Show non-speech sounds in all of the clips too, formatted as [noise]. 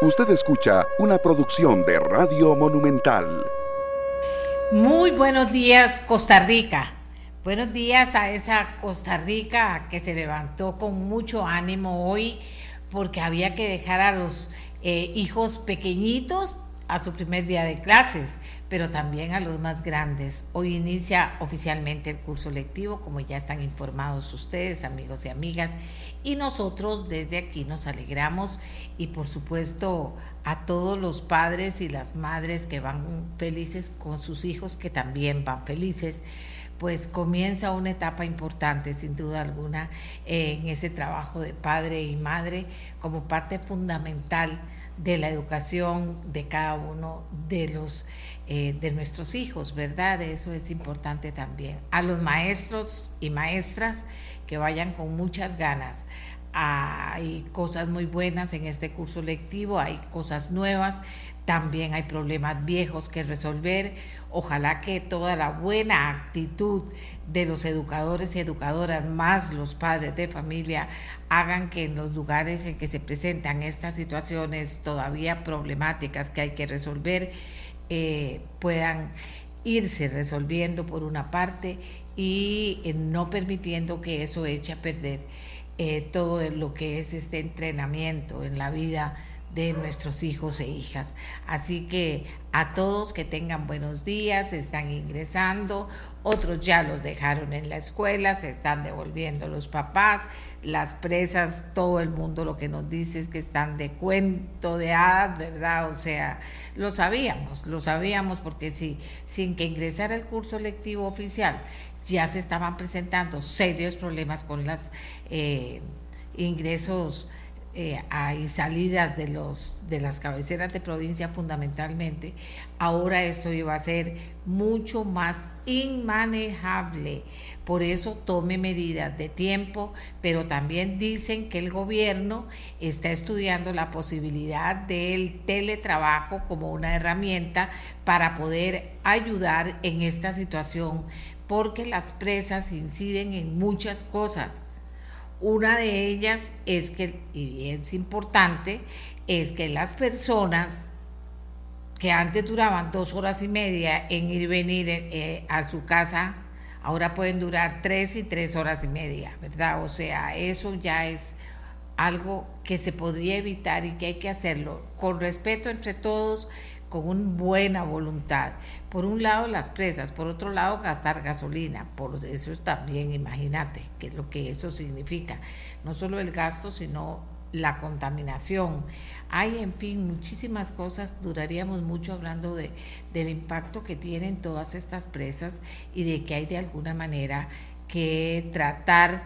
Usted escucha una producción de Radio Monumental. Muy buenos días, Costa Rica. Buenos días a esa Costa Rica que se levantó con mucho ánimo hoy porque había que dejar a los eh, hijos pequeñitos a su primer día de clases, pero también a los más grandes. Hoy inicia oficialmente el curso lectivo, como ya están informados ustedes, amigos y amigas, y nosotros desde aquí nos alegramos y por supuesto a todos los padres y las madres que van felices con sus hijos, que también van felices pues comienza una etapa importante, sin duda alguna, en ese trabajo de padre y madre como parte fundamental de la educación de cada uno de los eh, de nuestros hijos, ¿verdad? Eso es importante también. A los maestros y maestras que vayan con muchas ganas. Hay cosas muy buenas en este curso lectivo, hay cosas nuevas, también hay problemas viejos que resolver. Ojalá que toda la buena actitud de los educadores y educadoras, más los padres de familia, hagan que en los lugares en que se presentan estas situaciones todavía problemáticas que hay que resolver, eh, puedan irse resolviendo por una parte y eh, no permitiendo que eso eche a perder eh, todo lo que es este entrenamiento en la vida de nuestros hijos e hijas. Así que a todos que tengan buenos días, están ingresando, otros ya los dejaron en la escuela, se están devolviendo los papás, las presas, todo el mundo lo que nos dice es que están de cuento de hadas, ¿verdad? O sea, lo sabíamos, lo sabíamos porque si sin que ingresara el curso lectivo oficial ya se estaban presentando serios problemas con los eh, ingresos eh, hay salidas de, los, de las cabeceras de provincia fundamentalmente, ahora esto iba a ser mucho más inmanejable. Por eso tome medidas de tiempo, pero también dicen que el gobierno está estudiando la posibilidad del teletrabajo como una herramienta para poder ayudar en esta situación, porque las presas inciden en muchas cosas una de ellas es que, y es importante, es que las personas que antes duraban dos horas y media en ir y venir eh, eh, a su casa, ahora pueden durar tres y tres horas y media, ¿verdad? O sea, eso ya es algo que se podría evitar y que hay que hacerlo con respeto entre todos, con una buena voluntad. Por un lado las presas, por otro lado gastar gasolina, por eso también imagínate que lo que eso significa, no solo el gasto, sino la contaminación. Hay, en fin, muchísimas cosas, duraríamos mucho hablando de, del impacto que tienen todas estas presas y de que hay de alguna manera que tratar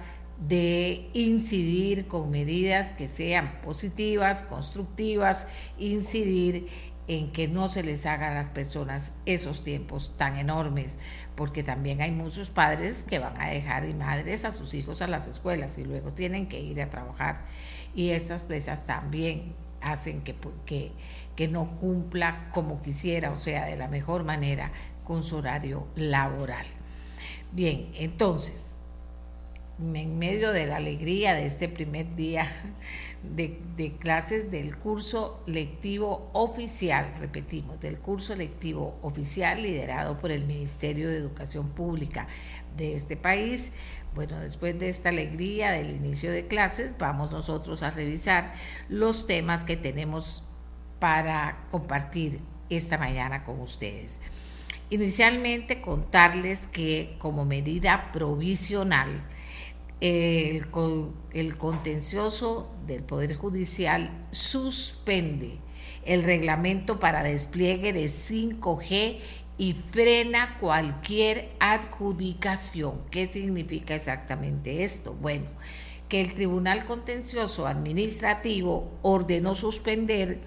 de incidir con medidas que sean positivas, constructivas, incidir en que no se les haga a las personas esos tiempos tan enormes, porque también hay muchos padres que van a dejar y madres a sus hijos a las escuelas y luego tienen que ir a trabajar. Y estas presas también hacen que, que, que no cumpla como quisiera, o sea, de la mejor manera con su horario laboral. Bien, entonces, en medio de la alegría de este primer día de, clases del curso lectivo oficial, repetimos, del curso lectivo oficial liderado por el Ministerio de Educación Pública de este país. Bueno, después de esta alegría del inicio de clases, vamos nosotros a revisar los temas que tenemos para compartir esta mañana con ustedes. Inicialmente contarles que como medida provisional, el, el contencioso del Poder Judicial suspende el reglamento para despliegue de 5G y frena cualquier adjudicación. ¿Qué significa exactamente esto? Bueno, que el Tribunal Contencioso Administrativo ordenó suspender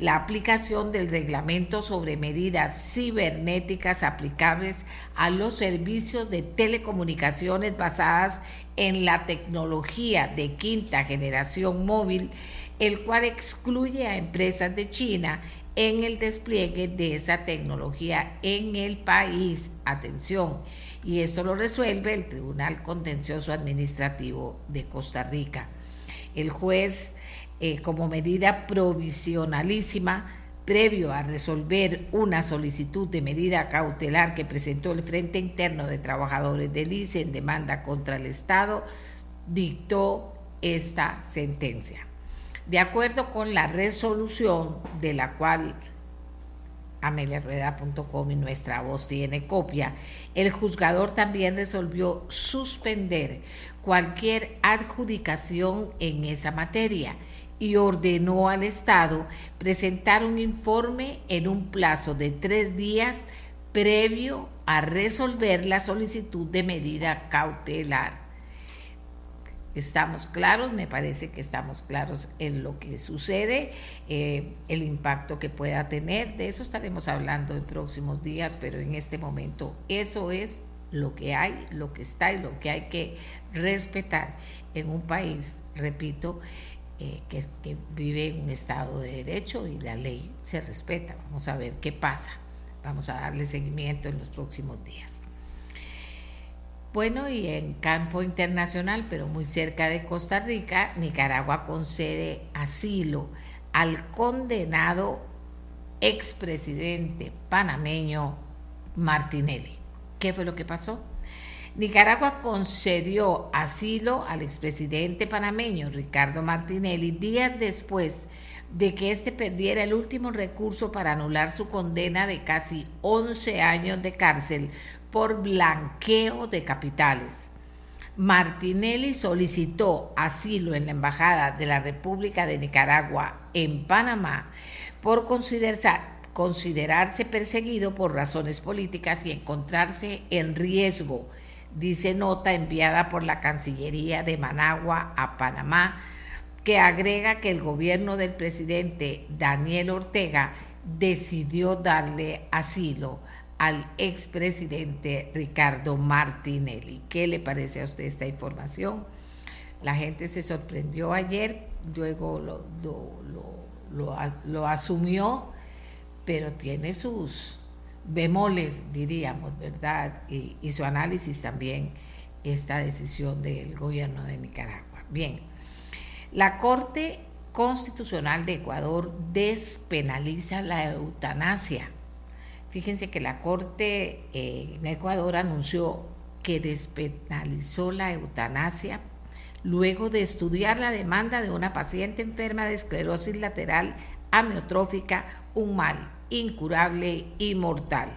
la aplicación del reglamento sobre medidas cibernéticas aplicables a los servicios de telecomunicaciones basadas en la tecnología de quinta generación móvil, el cual excluye a empresas de China en el despliegue de esa tecnología en el país. Atención, y esto lo resuelve el Tribunal Contencioso Administrativo de Costa Rica. El juez eh, como medida provisionalísima previo a resolver una solicitud de medida cautelar que presentó el Frente Interno de Trabajadores del ICE en demanda contra el Estado, dictó esta sentencia. De acuerdo con la resolución de la cual ameliarueda.com y nuestra voz tiene copia, el juzgador también resolvió suspender cualquier adjudicación en esa materia y ordenó al Estado presentar un informe en un plazo de tres días previo a resolver la solicitud de medida cautelar. Estamos claros, me parece que estamos claros en lo que sucede, eh, el impacto que pueda tener, de eso estaremos hablando en próximos días, pero en este momento eso es lo que hay, lo que está y lo que hay que respetar en un país, repito, eh, que, vive en un Estado de Derecho y la ley se respeta. Vamos a ver qué pasa. Vamos a darle seguimiento en los próximos días. Bueno, y en campo internacional, pero muy cerca de Costa Rica, Nicaragua concede asilo al condenado expresidente panameño Martinelli. ¿Qué fue lo que pasó? Nicaragua concedió asilo al expresidente panameño Ricardo Martinelli días después de que éste perdiera el último recurso para anular su condena de casi 11 años de cárcel por blanqueo de capitales. Martinelli solicitó asilo en la Embajada de la República de Nicaragua en Panamá por considerarse perseguido por razones políticas y encontrarse en riesgo dice nota enviada por la Cancillería de Managua a Panamá, que agrega que el gobierno del presidente Daniel Ortega decidió darle asilo al expresidente Ricardo Martinelli. ¿Qué le parece a usted esta información? La gente se sorprendió ayer, luego lo, lo asumió, pero tiene sus, bemoles, diríamos, ¿verdad? Y, su análisis también, esta decisión del gobierno de Nicaragua. Bien, la Corte Constitucional de Ecuador despenaliza la eutanasia. Fíjense que la Corte eh, en Ecuador anunció que despenalizó la eutanasia luego de estudiar la demanda de una paciente enferma de esclerosis lateral amiotrófica, un mal incurable y mortal.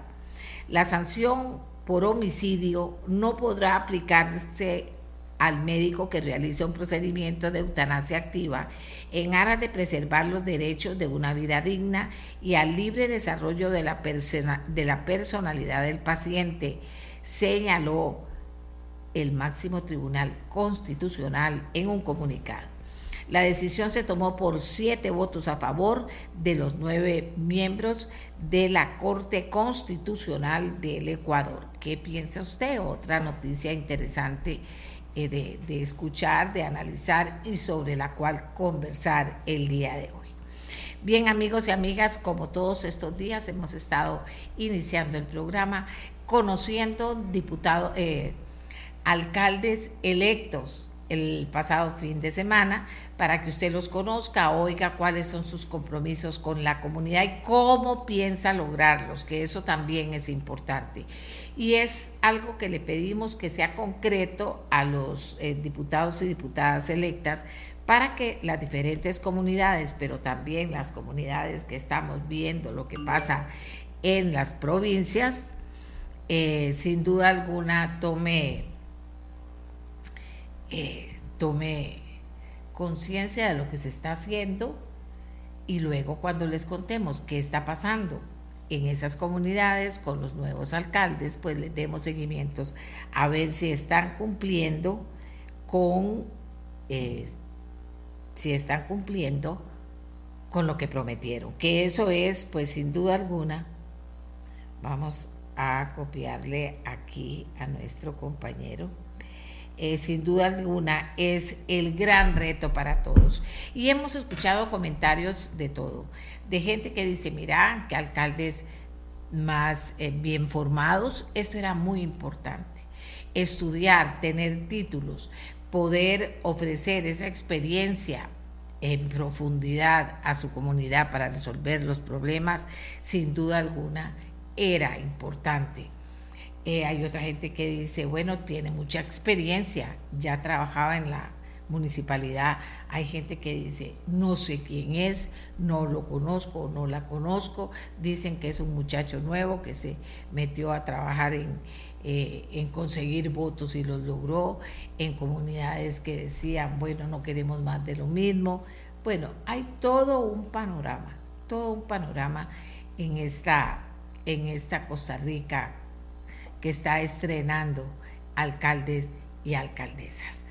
La sanción por homicidio no podrá aplicarse al médico que realiza un procedimiento de eutanasia activa en aras de preservar los derechos de una vida digna y al libre desarrollo de la, de la personalidad del paciente, señaló el máximo tribunal constitucional en un comunicado. La decisión se tomó por siete votos a favor de los nueve miembros de la Corte Constitucional del Ecuador. ¿Qué piensa usted? Otra noticia interesante eh, de, escuchar, de analizar y sobre la cual conversar el día de hoy. Bien amigos y amigas, como todos estos días hemos estado iniciando el programa conociendo diputados, eh, alcaldes electos el pasado fin de semana para que usted los conozca, oiga cuáles son sus compromisos con la comunidad y cómo piensa lograrlos, que eso también es importante. Y es algo que le pedimos que sea concreto a los eh, diputados y diputadas electas para que las diferentes comunidades, pero también las comunidades que estamos viendo lo que pasa en las provincias, eh, sin duda alguna tome eh, tome conciencia de lo que se está haciendo y luego cuando les contemos qué está pasando en esas comunidades con los nuevos alcaldes, pues les demos seguimientos a ver si están cumpliendo con, eh, si están cumpliendo con lo que prometieron, que eso es, pues sin duda alguna, vamos a copiarle aquí a nuestro compañero eh, sin duda alguna es el gran reto para todos. Y hemos escuchado comentarios de todo, de gente que dice, mira, que alcaldes más eh, bien formados, esto era muy importante. Estudiar, tener títulos, poder ofrecer esa experiencia en profundidad a su comunidad para resolver los problemas, sin duda alguna era importante. Eh, hay otra gente que dice, bueno, tiene mucha experiencia, ya trabajaba en la municipalidad. Hay gente que dice, no sé quién es, no lo conozco, no la conozco. Dicen que es un muchacho nuevo que se metió a trabajar en, eh, en conseguir votos y los logró, en comunidades que decían, bueno, no queremos más de lo mismo. Bueno, hay todo un panorama, todo un panorama en esta, en esta Costa Rica que está estrenando alcaldes y alcaldesas.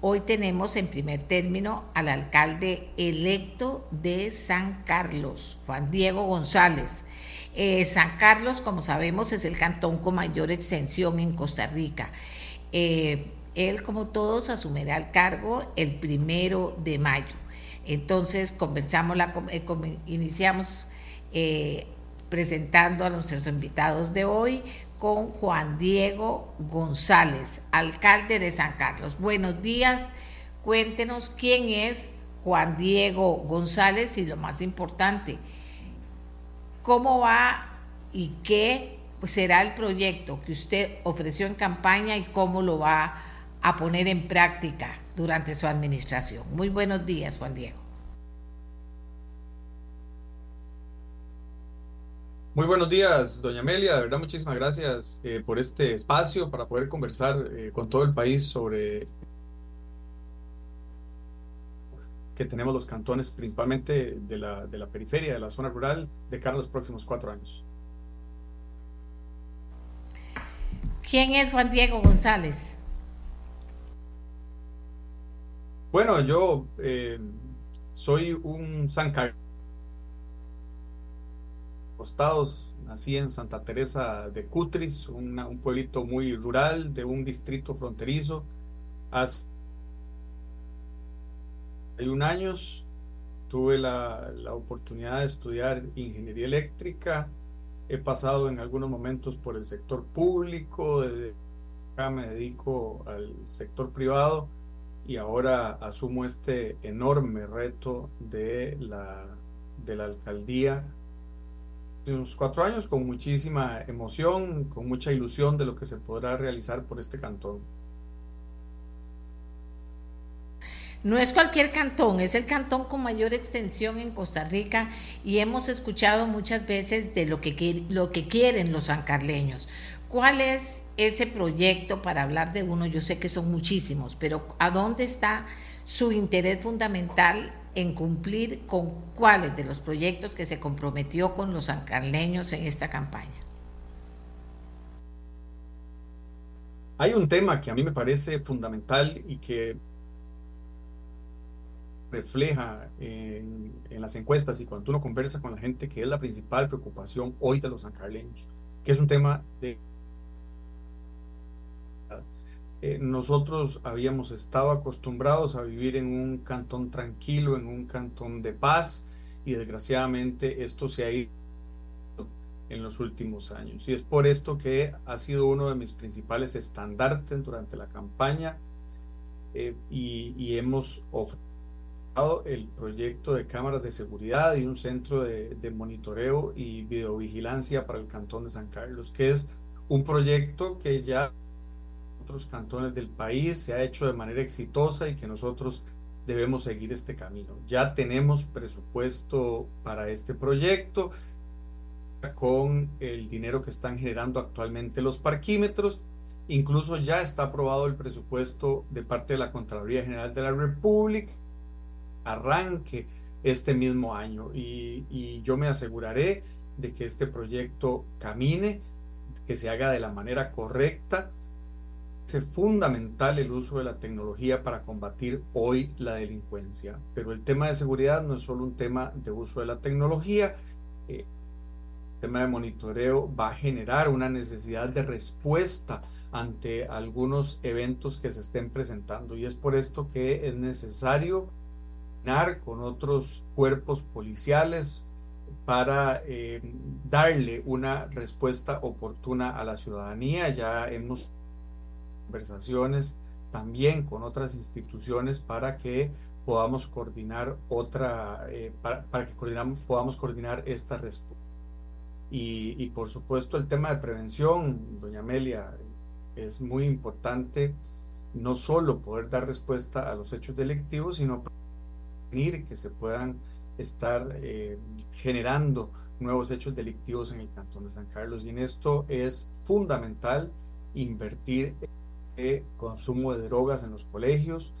Hoy tenemos en primer término al alcalde electo de San Carlos, Juan Diego González. Eh, San Carlos, como sabemos, es el cantón con mayor extensión en Costa Rica. Eh, él, como todos, asumirá el cargo el primero de mayo. Entonces, conversamos, la, eh, iniciamos presentando a nuestros invitados de hoy con Juan Diego González, alcalde de San Carlos. Buenos días, cuéntenos quién es Juan Diego González y lo más importante, cómo va y qué será el proyecto que usted ofreció en campaña y cómo lo va a poner en práctica durante su administración. Muy buenos días, Juan Diego. Muy buenos días, doña Amelia. De verdad, muchísimas gracias eh, por este espacio para poder conversar eh, con todo el país sobre que tenemos los cantones, principalmente de la, de la periferia, de la zona rural, de cara a los próximos cuatro años. ¿Quién es Juan Diego González? Bueno, yo eh, soy un San Nací en Santa Teresa de Cutris, un pueblito muy rural de un distrito fronterizo. Hace un años tuve la, la oportunidad de estudiar ingeniería eléctrica. He pasado en algunos momentos por el sector público, acá me dedico al sector privado y ahora asumo este enorme reto de la, de la alcaldía unos cuatro años con muchísima emoción, con mucha ilusión de lo que se podrá realizar por este cantón. No es cualquier cantón, es el cantón con mayor extensión en Costa Rica y hemos escuchado muchas veces de lo que, lo que quieren los sancarleños. ¿Cuál es ese proyecto para hablar de uno? Yo sé que son muchísimos, pero ¿a dónde está su interés fundamental en cumplir con cuáles de los proyectos que se comprometió con los sancarleños en esta campaña. Hay un tema que a mí me parece fundamental y que refleja en, las encuestas y cuando uno conversa con la gente que es la principal preocupación hoy de los sancarleños, que es un tema de eh, nosotros habíamos estado acostumbrados a vivir en un cantón tranquilo, en un cantón de paz, y desgraciadamente esto se ha ido en los últimos años. Y es por esto que ha sido uno de mis principales estandartes durante la campaña eh, y, hemos ofrecido el proyecto de cámaras de seguridad y un centro de, de monitoreo y videovigilancia para el cantón de San Carlos, que es un proyecto que ya otros cantones del país se ha hecho de manera exitosa y que nosotros debemos seguir este camino. Ya tenemos presupuesto para este proyecto con el dinero que están generando actualmente los parquímetros. Incluso ya está aprobado el presupuesto de parte de la Contraloría General de la República. Arranque este mismo año y, y yo me aseguraré de que este proyecto camine, que se haga de la manera correcta es fundamental el uso de la tecnología para combatir hoy la delincuencia, pero el tema de seguridad no es solo un tema de uso de la tecnología, eh, el tema de monitoreo va a generar una necesidad de respuesta ante algunos eventos que se estén presentando. Y es por esto que es necesario con otros cuerpos policiales para eh, darle una respuesta oportuna a la ciudadanía. Ya hemos conversaciones también con otras instituciones para que podamos coordinar otra, eh, para, que coordinamos, podamos coordinar esta respuesta. Y, y, por supuesto el tema de prevención, doña Amelia, es muy importante no solo poder dar respuesta a los hechos delictivos, sino prevenir que se puedan estar eh, generando nuevos hechos delictivos en el Cantón de San Carlos. Y en esto es fundamental invertir en el consumo de drogas en los colegios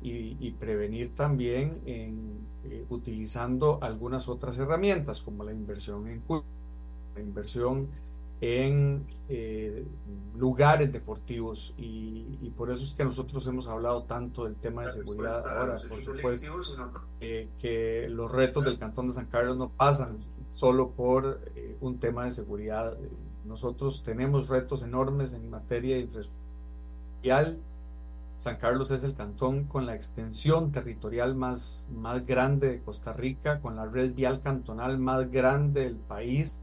y, prevenir también en eh, utilizando algunas otras herramientas como la inversión en la inversión en eh, lugares deportivos y, por eso es que nosotros hemos hablado tanto del tema de seguridad ahora, por supuesto, eh, que los retos del Cantón de San Carlos no pasan solo por eh, un tema de seguridad. Nosotros tenemos retos enormes en materia de infraestructura. San Carlos es el cantón con la extensión territorial más, más grande de Costa Rica, con la red vial cantonal más grande del país.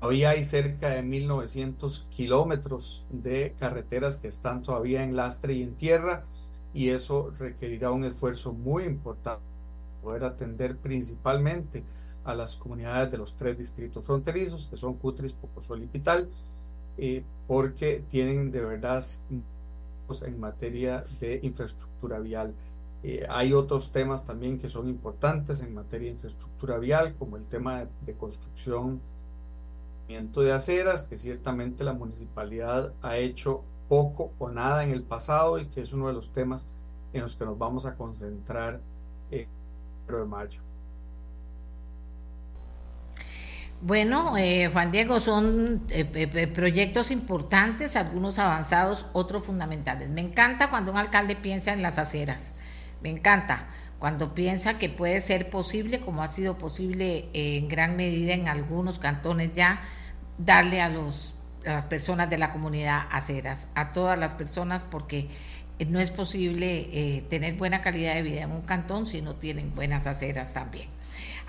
Todavía hay cerca de 1.900 kilómetros de carreteras que están todavía en lastre y en tierra y eso requerirá un esfuerzo muy importante para poder atender principalmente a las comunidades de los tres distritos fronterizos, que son Cutris, Pocosol y Pital, eh, porque tienen de verdad en materia de infraestructura vial. Eh, hay otros temas también que son importantes en materia de infraestructura vial, como el tema de construcción de aceras, que ciertamente la municipalidad ha hecho poco o nada en el pasado y que es uno de los temas en los que nos vamos a concentrar en el de mayo. Bueno, eh, Juan Diego, son eh, proyectos importantes, algunos avanzados, otros fundamentales. Me encanta cuando un alcalde piensa en las aceras, me encanta cuando piensa que puede ser posible, como ha sido posible en gran medida en algunos cantones ya, darle a, los, las personas de la comunidad aceras, a todas las personas, porque no es posible eh, tener buena calidad de vida en un cantón si no tienen buenas aceras también.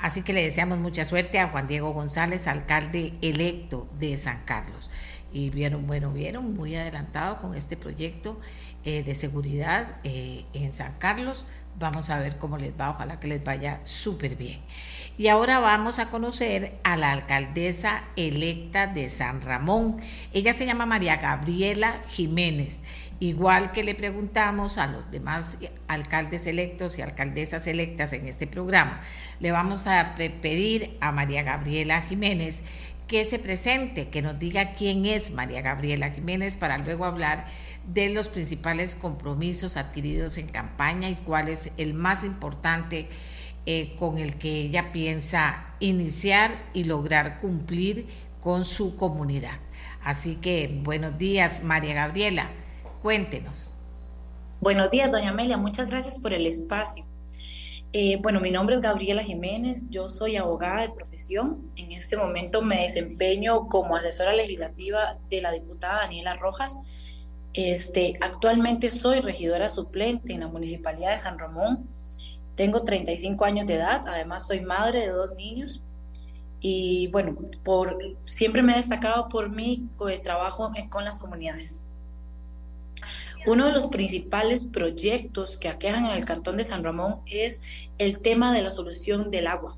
Así que le deseamos mucha suerte a Juan Diego González, alcalde electo de San Carlos. Y vieron, bueno, vieron muy adelantado con este proyecto eh, de seguridad eh, en San Carlos. Vamos a ver cómo les va, ojalá que les vaya súper bien. Y ahora vamos a conocer a la alcaldesa electa de San Ramón. Ella se llama María Gabriela Jiménez. Igual que le preguntamos a los demás alcaldes electos y alcaldesas electas en este programa, le vamos a pedir a María Gabriela Jiménez que se presente, que nos diga quién es María Gabriela Jiménez para luego hablar de los principales compromisos adquiridos en campaña y cuál es el más importante eh, con el que ella piensa iniciar y lograr cumplir con su comunidad. Así que buenos días, María Gabriela, cuéntenos. Buenos días, doña Amelia, muchas gracias por el espacio. Eh, bueno, mi nombre es Gabriela Jiménez, yo soy abogada de profesión. En este momento me desempeño como asesora legislativa de la diputada Daniela Rojas. Este, actualmente soy regidora suplente en la Municipalidad de San Ramón tengo 35 años de edad, además soy madre de dos niños y bueno, por, siempre me he destacado por mi trabajo con las comunidades. Uno de los principales proyectos que aquejan en el Cantón de San Ramón es el tema de la solución del agua.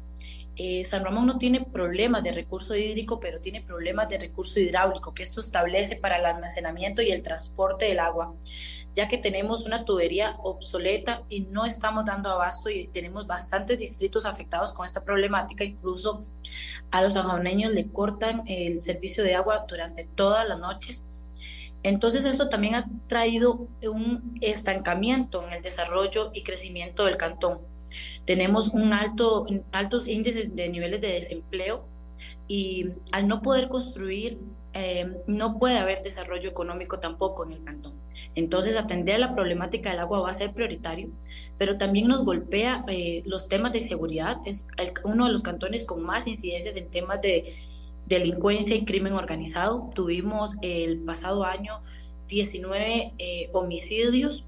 Eh, San Ramón no tiene problemas de recurso hídrico, pero tiene problemas de recurso hidráulico, que esto establece para el almacenamiento y el transporte del agua ya que tenemos una tubería obsoleta y no estamos dando abasto y tenemos bastantes distritos afectados con esta problemática. Incluso a los sanjoneños le cortan el servicio de agua durante todas las noches. Entonces esto también ha traído un estancamiento en el desarrollo y crecimiento del cantón. Tenemos un alto, altos índices de niveles de desempleo y al no poder construir eh, no puede haber desarrollo económico tampoco en el cantón. Entonces, atender la problemática del agua va a ser prioritario, pero también nos golpea eh, los temas de seguridad. Es uno de los cantones con más incidencias en temas de delincuencia y crimen organizado. Tuvimos el pasado año 19 eh, homicidios,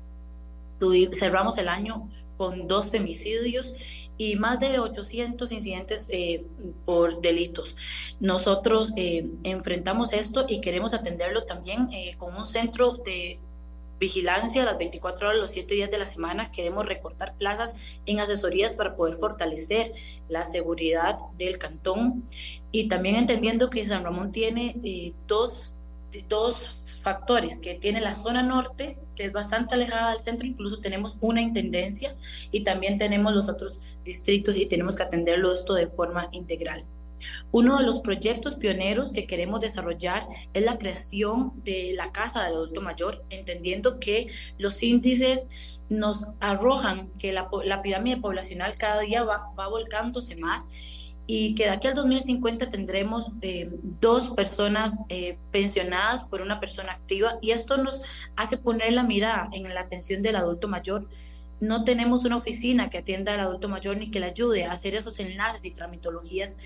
cerramos el año con dos femicidios y más de 800 incidentes eh, por delitos. Nosotros eh, enfrentamos esto y queremos atenderlo también eh, con un centro de vigilancia las 24 horas, los 7 días de la semana. Queremos recortar plazas en asesorías para poder fortalecer la seguridad del cantón y también entendiendo que San Ramón tiene eh, dos, dos factores, que tiene la zona norte, que es bastante alejada del centro, incluso tenemos una intendencia y también tenemos los otros distritos y tenemos que atenderlo esto de forma integral. Uno de los proyectos pioneros que queremos desarrollar es la creación de la Casa del Adulto Mayor, entendiendo que los índices nos arrojan que la, pirámide poblacional cada día va, volcándose más y que de aquí al 2050 tendremos eh, dos personas eh, pensionadas por una persona activa y esto nos hace poner la mirada en la atención del adulto mayor. No tenemos una oficina que atienda al adulto mayor ni que le ayude a hacer esos enlaces y tramitologías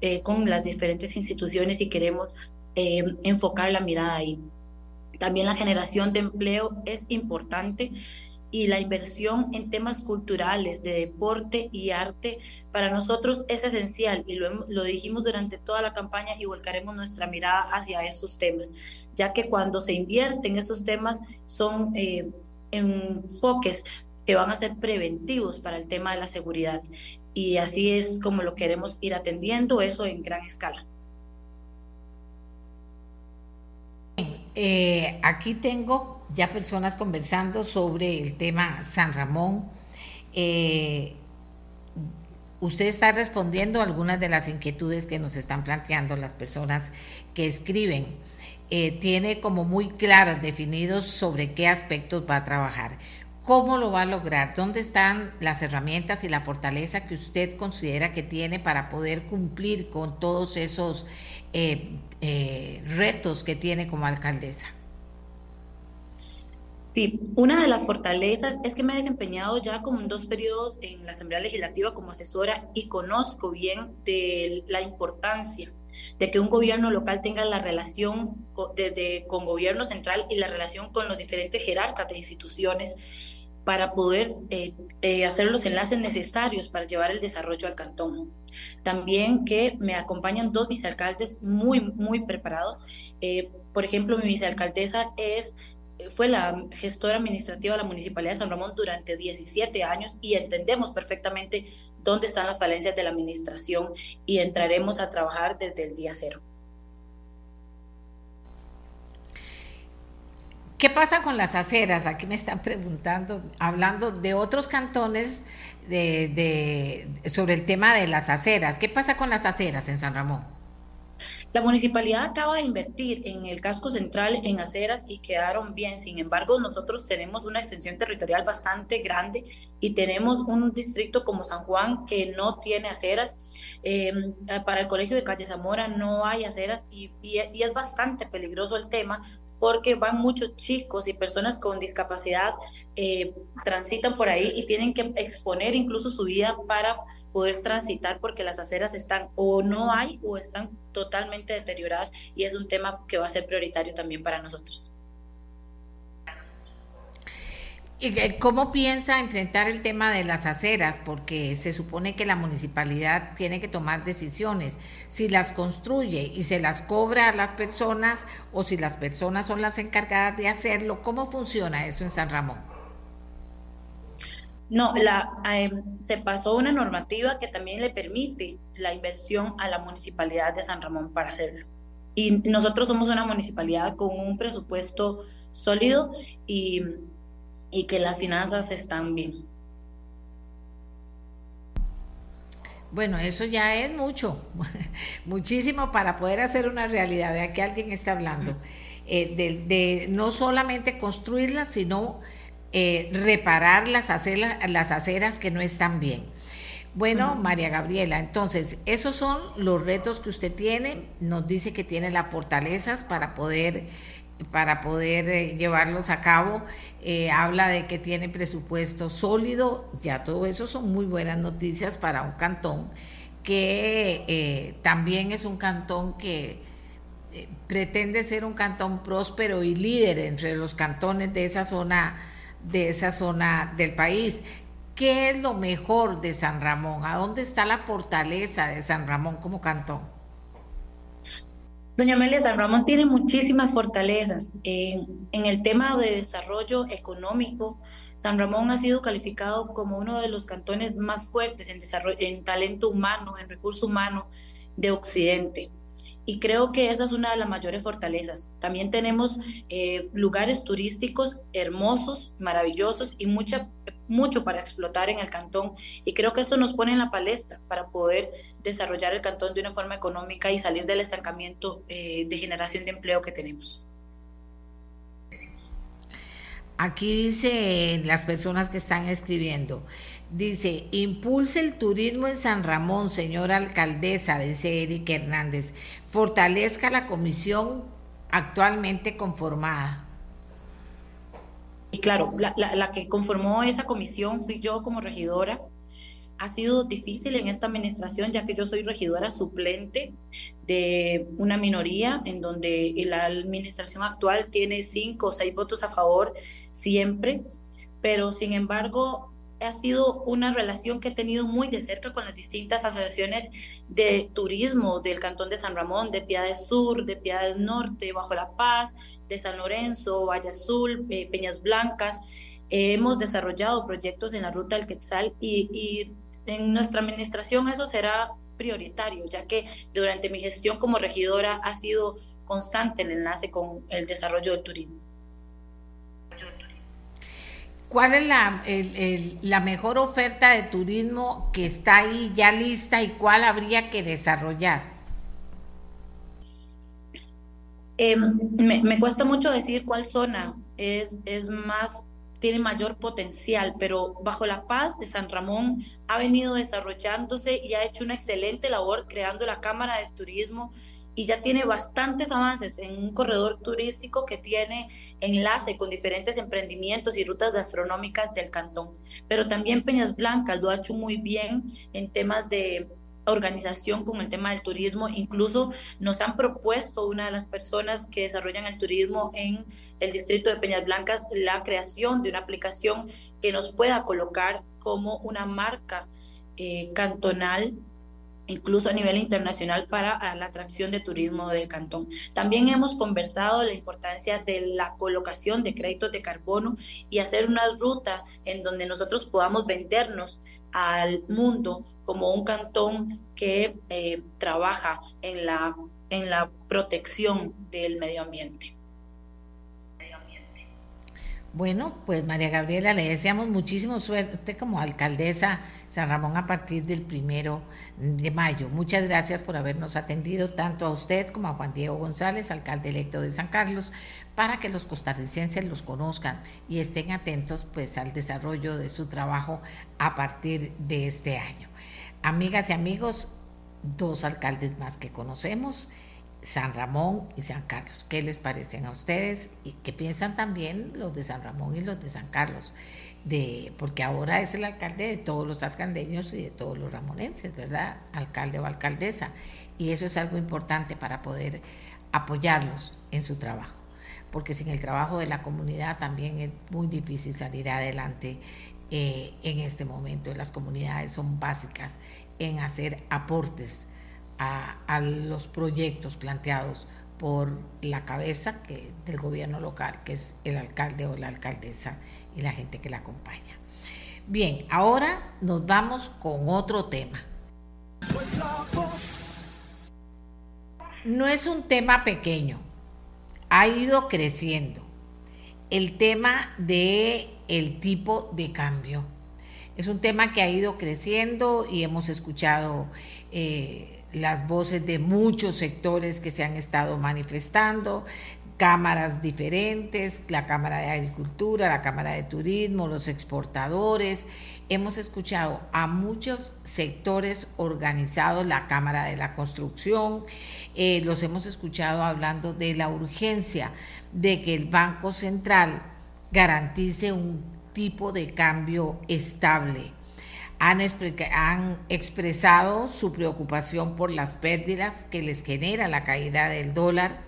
eh, con las diferentes instituciones y queremos eh, enfocar la mirada ahí. También la generación de empleo es importante y la inversión en temas culturales, de deporte y arte, para nosotros es esencial y lo, dijimos durante toda la campaña y volcaremos nuestra mirada hacia esos temas, ya que cuando se invierte en esos temas son eh, enfoques que van a ser preventivos para el tema de la seguridad y así es como lo queremos ir atendiendo, eso en gran escala. Eh, aquí tengo ya personas conversando sobre el tema San Ramón. Eh, usted está respondiendo algunas de las inquietudes que nos están planteando las personas que escriben. Eh, tiene como muy claras definidos sobre qué aspectos va a trabajar. ¿Cómo lo va a lograr? ¿Dónde están las herramientas y la fortaleza que usted considera que tiene para poder cumplir con todos esos eh, eh, retos que tiene como alcaldesa? Sí, una de las fortalezas es que me he desempeñado ya como en dos periodos en la Asamblea Legislativa como asesora y conozco bien de la importancia de que un gobierno local tenga la relación con gobierno central y la relación con los diferentes jerarcas de instituciones para poder eh, eh, hacer los enlaces necesarios para llevar el desarrollo al cantón. También que me acompañan dos vicealcaldes muy, muy preparados. Eh, por ejemplo, mi vicealcaldesa es fue la gestora administrativa de la Municipalidad de San Ramón durante 17 años y entendemos perfectamente dónde están las falencias de la administración y entraremos a trabajar desde el día cero. ¿Qué pasa con las aceras? Aquí me están preguntando, hablando de otros cantones sobre el tema de las aceras. ¿Qué pasa con las aceras en San Ramón? La municipalidad acaba de invertir en el casco central en aceras y quedaron bien. Sin embargo, nosotros tenemos una extensión territorial bastante grande y tenemos un distrito como San Juan que no tiene aceras. Em, para el colegio de Calle Zamora no hay aceras y, y es bastante peligroso el tema porque van muchos chicos y personas con discapacidad, eh, transitan por ahí y tienen que exponer incluso su vida para poder transitar porque las aceras están o no hay o están totalmente deterioradas y es un tema que va a ser prioritario también para nosotros. ¿Cómo piensa enfrentar el tema de las aceras? Porque se supone que la municipalidad tiene que tomar decisiones, si las construye y se las cobra a las personas o si las personas son las encargadas de hacerlo. ¿Cómo funciona eso en San Ramón? No, la, em, se pasó una normativa que también le permite la inversión a la municipalidad de San Ramón para hacerlo. Y nosotros somos una municipalidad con un presupuesto sólido y y que las finanzas están bien. Bueno, eso ya es mucho, [laughs] muchísimo para poder hacer una realidad. Vea que alguien está hablando eh, de, no solamente construirlas, sino eh, reparar las, las aceras que no están bien. Bueno, María Gabriela, entonces, esos son los retos que usted tiene. Nos dice que tiene las fortalezas para poder para poder eh, llevarlos a cabo. Eh, habla de que tiene presupuesto sólido, ya todo eso son muy buenas noticias para un cantón que eh, también es un cantón que pretende ser un cantón próspero y líder entre los cantones de esa zona de esa zona del país. ¿Qué es lo mejor de San Ramón? ¿A dónde está la fortaleza de San Ramón como cantón? Doña Amelia, San Ramón tiene muchísimas fortalezas. En, el tema de desarrollo económico, San Ramón ha sido calificado como uno de los cantones más fuertes en talento humano, en recurso humano de Occidente. Y creo que esa es una de las mayores fortalezas. También tenemos eh, lugares turísticos hermosos, maravillosos y mucha, mucho para explotar en el cantón. Y creo que esto nos pone en la palestra para poder desarrollar el cantón de una forma económica y salir del estancamiento eh, de generación de empleo que tenemos. Aquí dice las personas que están escribiendo, dice, impulse el turismo en San Ramón, señora alcaldesa, dice Eric Hernández, fortalezca la comisión actualmente conformada. Y claro, la, que conformó esa comisión fui yo como regidora. Ha sido difícil en esta administración, ya que yo soy regidora suplente de una minoría, en donde la administración actual tiene cinco o seis votos a favor siempre, pero sin embargo ha sido una relación que he tenido muy de cerca con las distintas asociaciones de turismo del Cantón de San Ramón, de Piedades Sur, de Piedades Norte, Bajo la Paz, de San Lorenzo, Valle Azul, eh, Peñas Blancas. hemos desarrollado proyectos en la ruta del Quetzal y en nuestra administración eso será prioritario, ya que durante mi gestión como regidora ha sido constante el enlace con el desarrollo del turismo. ¿Cuál es la, la mejor oferta de turismo que está ahí ya lista y cuál habría que desarrollar? Em, me, me, cuesta mucho decir cuál zona es, es más tiene mayor potencial, pero Bajo la Paz de San Ramón ha venido desarrollándose y ha hecho una excelente labor creando la Cámara de Turismo y ya tiene bastantes avances en un corredor turístico que tiene enlace con diferentes emprendimientos y rutas gastronómicas del cantón. Pero también Peñas Blancas lo ha hecho muy bien en temas de organización con el tema del turismo. Incluso nos han propuesto una de las personas que desarrollan el turismo en el distrito de Peñas Blancas la creación de una aplicación que nos pueda colocar como una marca eh, cantonal incluso a nivel internacional para la atracción de turismo del cantón. También hemos conversado la importancia de la colocación de créditos de carbono y hacer una ruta en donde nosotros podamos vendernos al mundo como un cantón que eh, trabaja en la, en la protección del medio ambiente. Bueno, pues María Gabriela, le deseamos muchísimo suerte como alcaldesa San Ramón a partir del primero de mayo. Muchas gracias por habernos atendido tanto a usted como a Juan Diego González, alcalde electo de San Carlos, para que los costarricenses los conozcan y estén atentos pues al desarrollo de su trabajo a partir de este año. Amigas y amigos, dos alcaldes más que conocemos. San Ramón y San Carlos. ¿Qué les parecen a ustedes? ¿Y qué piensan también los de San Ramón y los de San Carlos? De, porque ahora es el alcalde de todos los alcandeños y de todos los ramonenses, ¿verdad? Alcalde o alcaldesa. Y eso es algo importante para poder apoyarlos en su trabajo. Porque sin el trabajo de la comunidad también es muy difícil salir adelante eh, en este momento. Las comunidades son básicas en hacer aportes a, los proyectos planteados por la cabeza que, del gobierno local, que es el alcalde o la alcaldesa y la gente que la acompaña. Bien, ahora nos vamos con otro tema. No es un tema pequeño, ha ido creciendo. El tema de el tipo de cambio. Es un tema que ha ido creciendo y hemos escuchado eh, las voces de muchos sectores que se han estado manifestando, cámaras diferentes, la Cámara de Agricultura, la Cámara de Turismo, los exportadores. Hemos escuchado a muchos sectores organizados, la Cámara de la Construcción, eh, los hemos escuchado hablando de la urgencia de que el Banco Central garantice un tipo de cambio estable han, expresado su preocupación por las pérdidas que les genera la caída del dólar.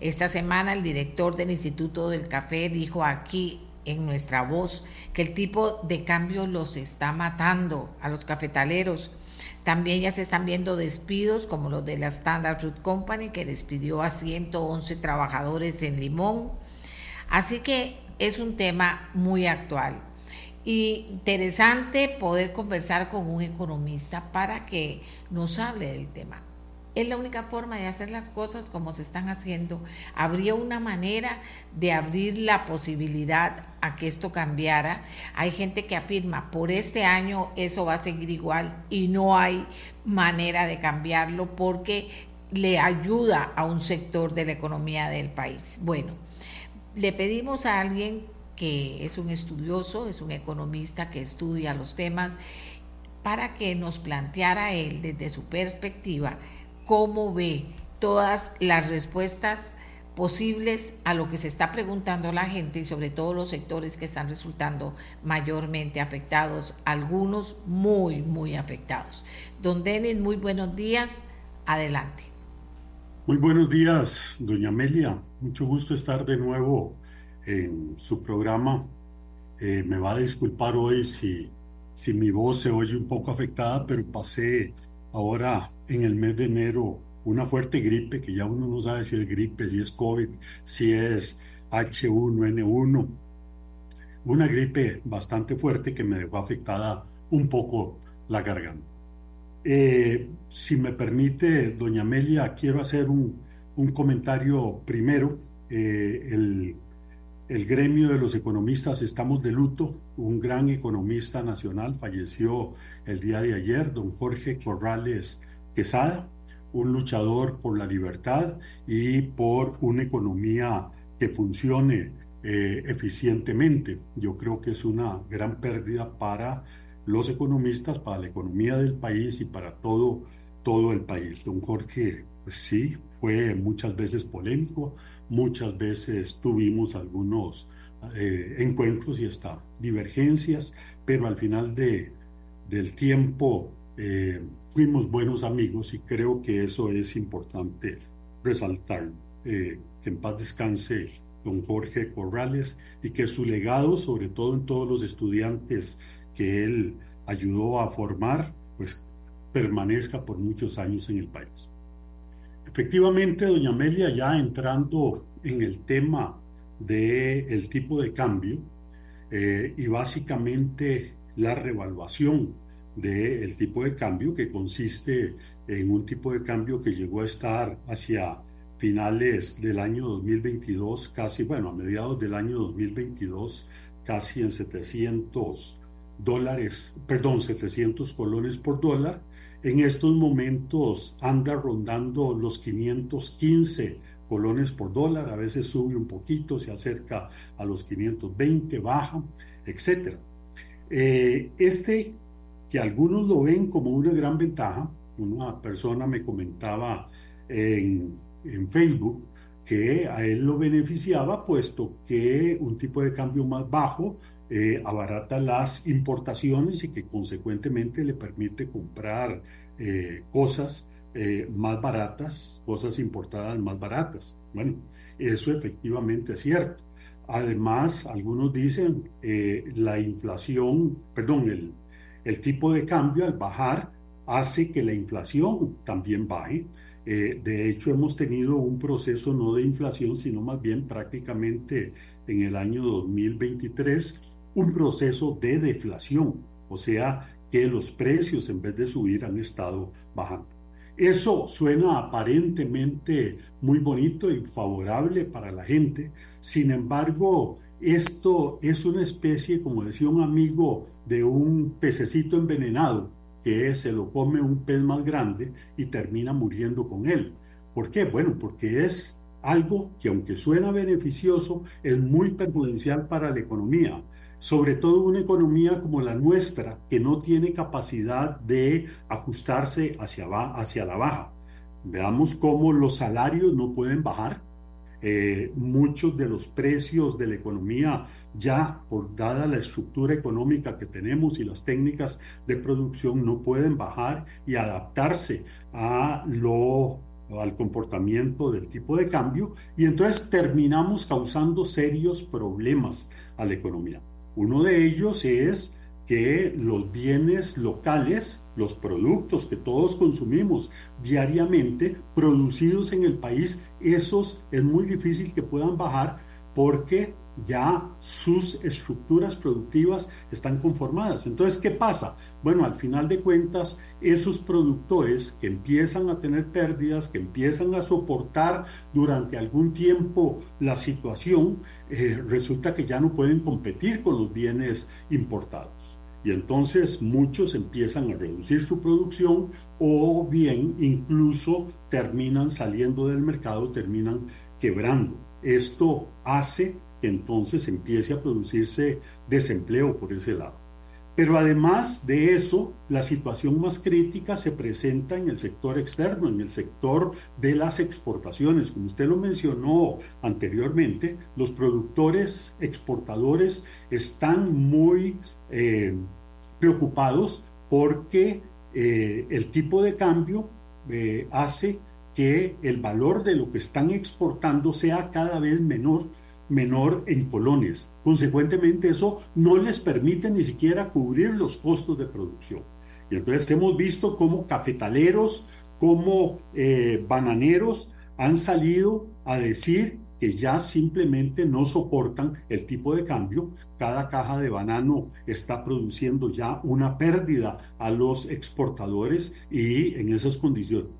Esta semana el director del Instituto del Café dijo aquí en nuestra voz que el tipo de cambio los está matando a los cafetaleros. También ya se están viendo despidos como los de la Standard Fruit Company que despidió a 111 trabajadores en Limón. Así que es un tema muy actual. Y interesante poder conversar con un economista para que nos hable del tema. Es la única forma de hacer las cosas como se están haciendo. Habría una manera de abrir la posibilidad a que esto cambiara. Hay gente que afirma, por este año eso va a seguir igual y no hay manera de cambiarlo porque le ayuda a un sector de la economía del país. Bueno, le pedimos a alguien que es un estudioso, es un economista que estudia los temas, para que nos planteara él desde su perspectiva cómo ve todas las respuestas posibles a lo que se está preguntando la gente y sobre todo los sectores que están resultando mayormente afectados, algunos muy, muy afectados. Don Denis, muy buenos días. Adelante. Muy buenos días, doña Amelia. Mucho gusto estar de nuevo en su programa. Eh, me va a disculpar hoy si, si mi voz se oye un poco afectada, pero pasé ahora en el mes de enero una fuerte gripe, que ya uno no sabe si es gripe, si es COVID, si es H1N1. Una gripe bastante fuerte que me dejó afectada un poco la garganta. Eh, si me permite, doña Amelia, quiero hacer un, un comentario primero. Eh, el, el gremio de los economistas estamos de luto. Un gran economista nacional falleció el día de ayer, don Jorge Corrales Quesada, un luchador por la libertad y por una economía que funcione eh, eficientemente. Yo creo que es una gran pérdida para los economistas, para la economía del país y para todo, todo el país. Don Jorge, pues sí, fue muchas veces polémico, muchas veces tuvimos algunos eh, encuentros y hasta divergencias, pero al final de, del tiempo eh, fuimos buenos amigos y creo que eso es importante resaltar. Eh, que en paz descanse don Jorge Corrales y que su legado, sobre todo en todos los estudiantes que él ayudó a formar, pues permanezca por muchos años en el país. Efectivamente, doña Amelia, ya entrando en el tema del el tipo de cambio eh, y básicamente la revaluación del tipo de cambio que consiste en un tipo de cambio que llegó a estar hacia finales del año 2022, casi, bueno, a mediados del año 2022, casi en 700 dólares, perdón, 700 colones por dólar. En estos momentos anda rondando los 515 colones por dólar, a veces sube un poquito, se acerca a los 520, baja, etc. Eh, este que algunos lo ven como una gran ventaja. Una persona me comentaba en, en Facebook que a él lo beneficiaba puesto que un tipo de cambio más bajo eh, abarata las importaciones y que consecuentemente le permite comprar eh, cosas eh, más baratas, cosas importadas más baratas. Bueno, eso efectivamente es cierto. Además, algunos dicen la inflación, perdón, el, tipo de cambio al bajar hace que la inflación también baje. De hecho, hemos tenido un proceso no de inflación, sino más bien prácticamente en el año 2023, un proceso de deflación, o sea, que los precios en vez de subir han estado bajando. Eso suena aparentemente muy bonito y favorable para la gente, sin embargo, esto es una especie, como decía un amigo, de un pececito envenenado que se lo come un pez más grande y termina muriendo con él. ¿Por qué? Bueno, porque es algo que aunque suena beneficioso, es muy perjudicial para la economía, sobre todo una economía como la nuestra, que no tiene capacidad de ajustarse hacia, hacia la baja. Veamos cómo los salarios no pueden bajar, eh, muchos de los precios de la economía ya por dada la estructura económica que tenemos y las técnicas de producción no pueden bajar y adaptarse a lo al comportamiento del tipo de cambio y entonces terminamos causando serios problemas a la economía. Uno de ellos es que los bienes locales los productos que todos consumimos diariamente, producidos en el país, esos es muy difícil que puedan bajar porque ya sus estructuras productivas están conformadas. Entonces, ¿qué pasa? Bueno, al final de cuentas, esos productores que empiezan a tener pérdidas, que empiezan a soportar durante algún tiempo la situación, eh, resulta que ya no pueden competir con los bienes importados. Y entonces muchos empiezan a reducir su producción o bien incluso terminan saliendo del mercado, terminan quebrando. Esto hace que entonces empiece a producirse desempleo por ese lado. Pero además de eso, la situación más crítica se presenta en el sector externo, en el sector de las exportaciones. Como usted lo mencionó anteriormente, los productores exportadores están muy eh, preocupados porque eh, el tipo de cambio eh, hace que el valor de lo que están exportando sea cada vez menor, menor en colones. Consecuentemente, eso no les permite ni siquiera cubrir los costos de producción. Y entonces hemos visto cómo cafetaleros, como eh, bananeros han salido a decir que ya simplemente no soportan el tipo de cambio. Cada caja de banano está produciendo ya una pérdida a los exportadores y en esas condiciones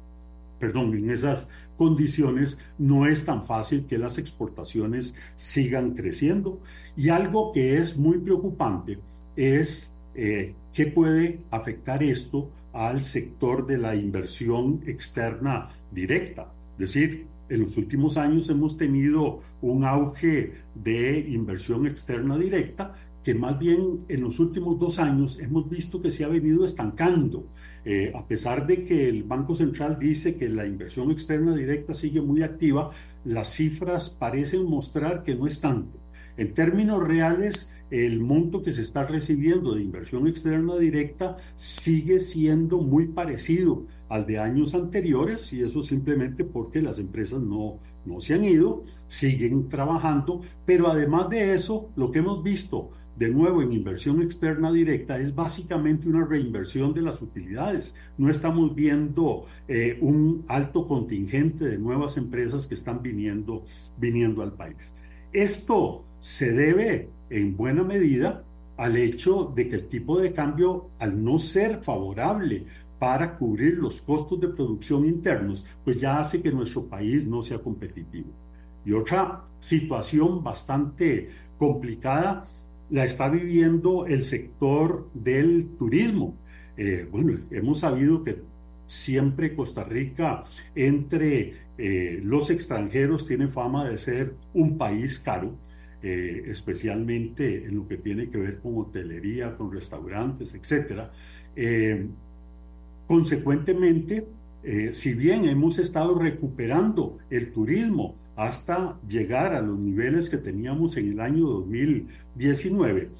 perdón, en esas condiciones no es tan fácil que las exportaciones sigan creciendo. Y algo que es muy preocupante es eh, qué puede afectar esto al sector de la inversión externa directa. Es decir, en los últimos años hemos tenido un auge de inversión externa directa que más bien en los últimos dos años hemos visto que se ha venido estancando. Eh, a pesar de que el Banco Central dice que la inversión externa directa sigue muy activa, las cifras parecen mostrar que no es tanto. En términos reales, el monto que se está recibiendo de inversión externa directa sigue siendo muy parecido al de años anteriores y eso simplemente porque las empresas no, no se han ido, siguen trabajando, pero además de eso, lo que hemos visto de nuevo en inversión externa directa es básicamente una reinversión de las utilidades. No estamos viendo eh, un alto contingente de nuevas empresas que están viniendo, viniendo al país. Esto se debe en buena medida al hecho de que el tipo de cambio, al no ser favorable para cubrir los costos de producción internos, pues ya hace que nuestro país no sea competitivo. Y otra situación bastante complicada la está viviendo el sector del turismo. Eh, bueno, hemos sabido que siempre Costa Rica entre eh, los extranjeros tiene fama de ser un país caro, eh, especialmente en lo que tiene que ver con hotelería, con restaurantes, etc. consecuentemente, si bien hemos estado recuperando el turismo hasta llegar a los niveles que teníamos en el año 2019.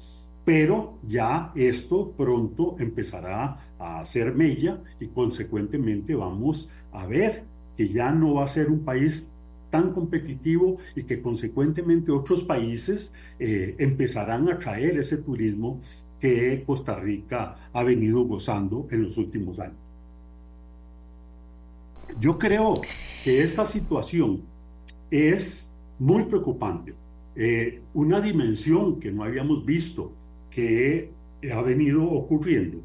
Pero ya esto pronto empezará a hacer mella y consecuentemente vamos a ver que ya no va a ser un país tan competitivo y que consecuentemente otros países eh, empezarán a traer ese turismo que Costa Rica ha venido gozando en los últimos años. Yo creo que esta situación es muy preocupante. Eh, una dimensión que no habíamos visto que ha venido ocurriendo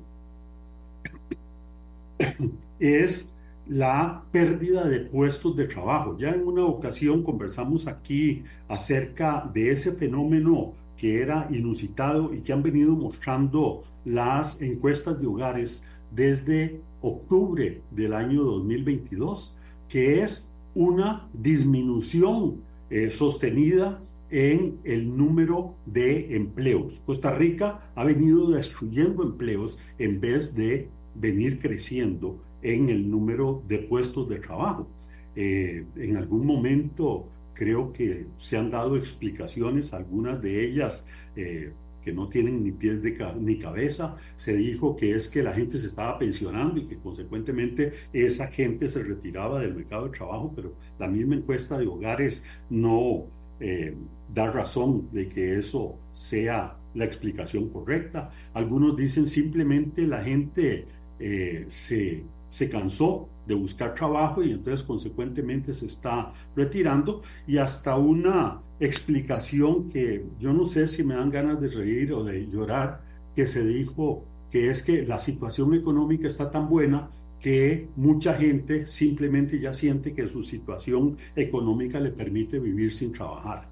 [coughs] es la pérdida de puestos de trabajo. Ya en una ocasión conversamos aquí acerca de ese fenómeno que era inusitado y que han venido mostrando las encuestas de hogares desde octubre del año 2022, que es una disminución eh, sostenida en el número de empleos. Costa Rica ha venido destruyendo empleos en vez de venir creciendo en el número de puestos de trabajo. Eh, en algún momento creo que se han dado explicaciones, algunas de ellas eh, que no tienen ni pies ni cabeza. Se dijo que es que la gente se estaba pensionando y que consecuentemente esa gente se retiraba del mercado de trabajo, pero la misma encuesta de hogares no eh, da razón de que eso sea la explicación correcta. Algunos dicen simplemente la gente eh, se, se cansó de buscar trabajo y entonces consecuentemente se está retirando y hasta una explicación que yo no sé si me dan ganas de reír o de llorar, que se dijo que es que la situación económica está tan buena que mucha gente simplemente ya siente que su situación económica le permite vivir sin trabajar.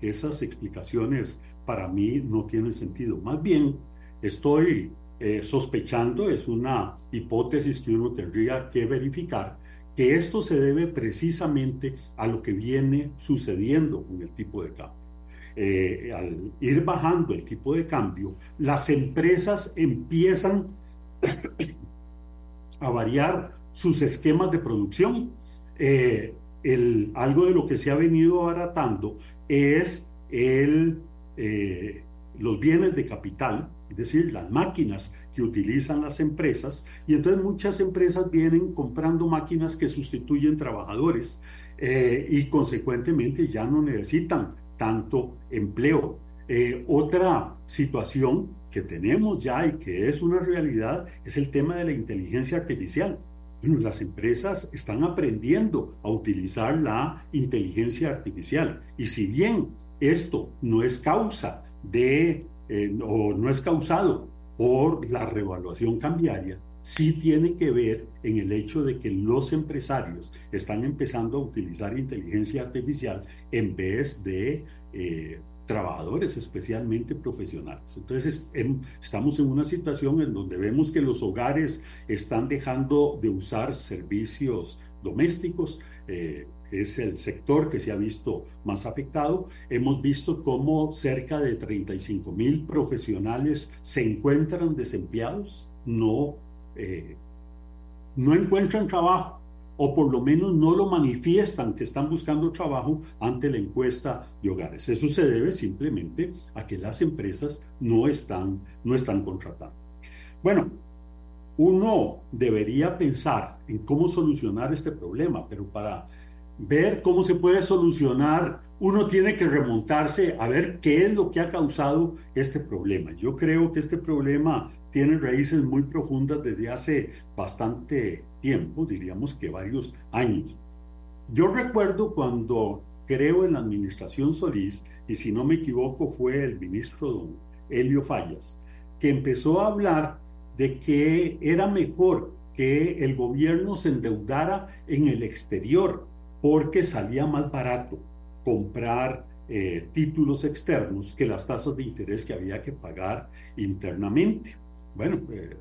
Esas explicaciones para mí no tienen sentido. Más bien, estoy eh, sospechando, es una hipótesis que uno tendría que verificar, que esto se debe precisamente a lo que viene sucediendo con el tipo de cambio. Eh, al ir bajando el tipo de cambio, las empresas empiezan [coughs] a variar sus esquemas de producción. Eh, el, algo de lo que se ha venido abaratando es el, los bienes de capital, es decir, las máquinas que utilizan las empresas, y entonces muchas empresas vienen comprando máquinas que sustituyen trabajadores eh, y consecuentemente ya no necesitan tanto empleo. otra situación que tenemos ya y que es una realidad es el tema de la inteligencia artificial. las empresas están aprendiendo a utilizar la inteligencia artificial y si bien esto no es causa de eh, o no es causado por la revaluación cambiaria, sí tiene que ver en el hecho de que los empresarios están empezando a utilizar inteligencia artificial en vez de eh, trabajadores, especialmente profesionales. Entonces, estamos en una situación en donde vemos que los hogares están dejando de usar servicios domésticos. Eh, es el sector que se ha visto más afectado. Hemos visto cómo cerca de 35 mil profesionales se encuentran desempleados, no, eh, no encuentran trabajo o por lo menos no lo manifiestan que están buscando trabajo ante la encuesta de hogares. Eso se debe simplemente a que las empresas no están, no están contratando. Bueno, uno debería pensar en cómo solucionar este problema, pero para ver cómo se puede solucionar, uno tiene que remontarse a ver qué es lo que ha causado este problema. Yo creo que este problema tiene raíces muy profundas desde hace bastante tiempo, diríamos que varios años. Yo recuerdo cuando creo en la administración Solís, y si no me equivoco fue el ministro don Helio Fallas, que empezó a hablar de que era mejor que el gobierno se endeudara en el exterior porque salía más barato comprar eh, títulos externos que las tasas de interés que había que pagar internamente. Bueno, eh,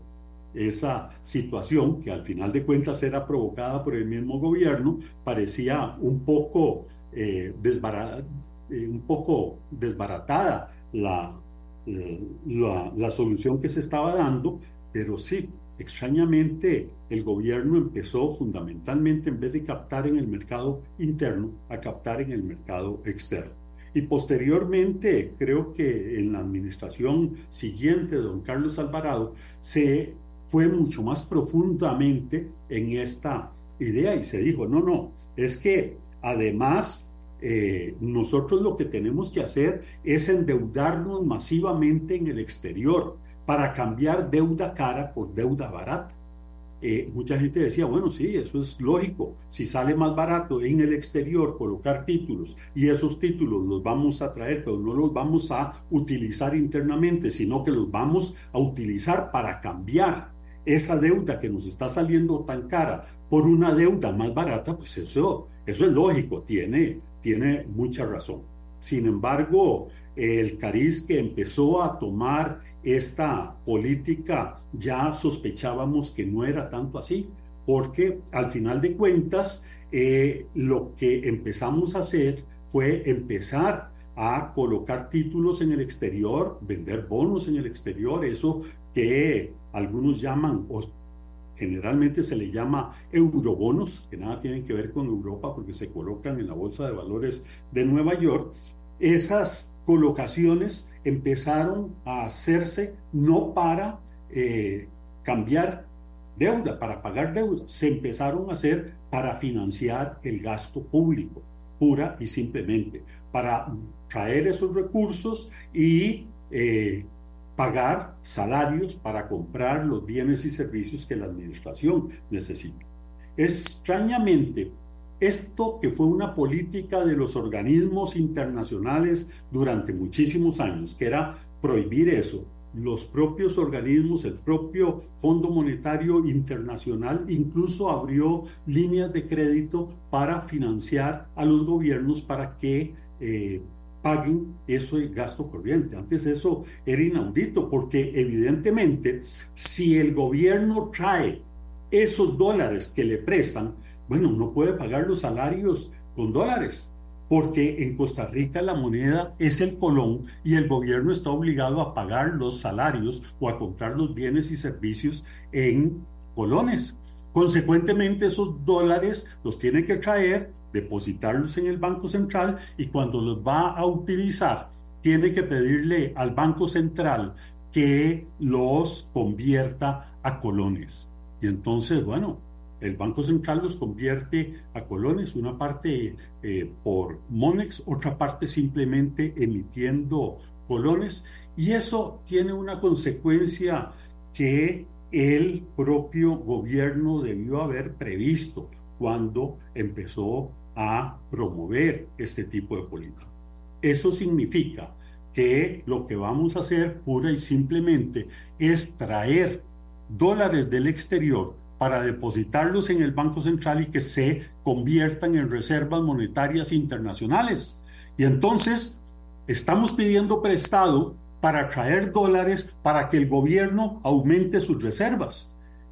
esa situación que al final de cuentas era provocada por el mismo gobierno parecía un poco, eh, un poco desbaratada la, la, la solución que se estaba dando, pero sí, Extrañamente, el gobierno empezó fundamentalmente, en vez de captar en el mercado interno, a captar en el mercado externo. Y posteriormente, creo que en la administración siguiente don Carlos Alvarado, se fue mucho más profundamente en esta idea y se dijo, no, no, es que además eh, nosotros lo que tenemos que hacer es endeudarnos masivamente en el exterior para cambiar deuda cara por deuda barata. Eh, mucha gente decía, bueno, sí, eso es lógico. Si sale más barato en el exterior colocar títulos y esos títulos los vamos a traer, pero no los vamos a utilizar internamente, sino que los vamos a utilizar para cambiar esa deuda que nos está saliendo tan cara por una deuda más barata, pues eso, eso es lógico, tiene, tiene mucha razón. Sin embargo, el cariz que empezó a tomar esta política ya sospechábamos que no era tanto así, porque al final de cuentas eh, lo que empezamos a hacer fue empezar a colocar títulos en el exterior, vender bonos en el exterior, eso que algunos llaman, o generalmente se le llama eurobonos, que nada tienen que ver con Europa porque se colocan en la Bolsa de Valores de Nueva York, esas colocaciones empezaron a hacerse no para eh, cambiar deuda, para pagar deuda, se empezaron a hacer para financiar el gasto público, pura y simplemente, para traer esos recursos y eh, pagar salarios para comprar los bienes y servicios que la administración necesita. Extrañamente, esto que fue una política de los organismos internacionales durante muchísimos años, que era prohibir eso, los propios organismos, el propio Fondo Monetario Internacional incluso abrió líneas de crédito para financiar a los gobiernos para que eh, paguen eso de gasto corriente. Antes eso era inaudito porque evidentemente si el gobierno trae esos dólares que le prestan, bueno, no puede pagar los salarios con dólares, porque en Costa Rica la moneda es el colón y el gobierno está obligado a pagar los salarios o a comprar los bienes y servicios en colones. Consecuentemente, esos dólares los tiene que traer, depositarlos en el Banco Central y cuando los va a utilizar, tiene que pedirle al Banco Central que los convierta a colones. Y entonces, bueno, el Banco Central los convierte a colones, una parte eh, por Monex, otra parte simplemente emitiendo colones, y eso tiene una consecuencia que el propio gobierno debió haber previsto cuando empezó a promover este tipo de política. Eso significa que lo que vamos a hacer pura y simplemente es traer dólares del exterior para depositarlos en el Banco Central y que se conviertan en reservas monetarias internacionales. Y entonces estamos pidiendo prestado para traer dólares para que el gobierno aumente sus reservas.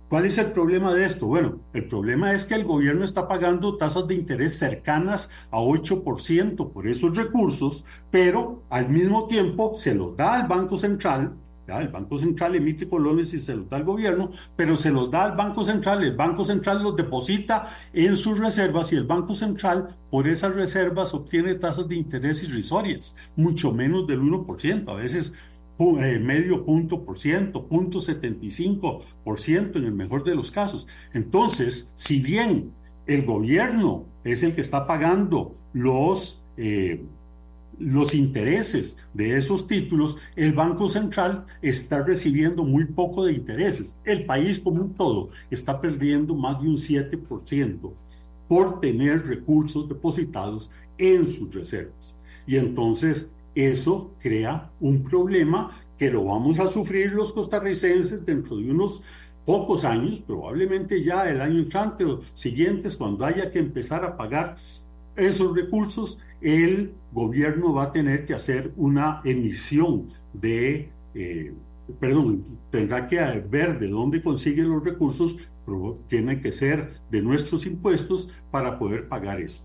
¿Cuál es el problema de esto? Bueno, el problema es que el gobierno está pagando tasas de interés cercanas a 8% por esos recursos, pero al mismo tiempo se los da al Banco Central el Banco Central emite colones y se los da al gobierno, pero se los da al Banco Central, el Banco Central los deposita en sus reservas y el Banco Central por esas reservas obtiene tasas de interés irrisorias, mucho menos del 1%, a veces eh, medio punto por ciento, punto 75 por ciento en el mejor de los casos. Entonces, si bien el gobierno es el que está pagando los... Eh, los intereses de esos títulos, el Banco Central está recibiendo muy poco de intereses. El país como un todo está perdiendo más de un 7% por tener recursos depositados en sus reservas. Y entonces eso crea un problema que lo vamos a sufrir los costarricenses dentro de unos pocos años, probablemente ya el año entrante o siguientes, cuando haya que empezar a pagar esos recursos, el gobierno va a tener que hacer una emisión de, eh, perdón, tendrá que ver de dónde consigue los recursos, pero tiene que ser de nuestros impuestos para poder pagar eso.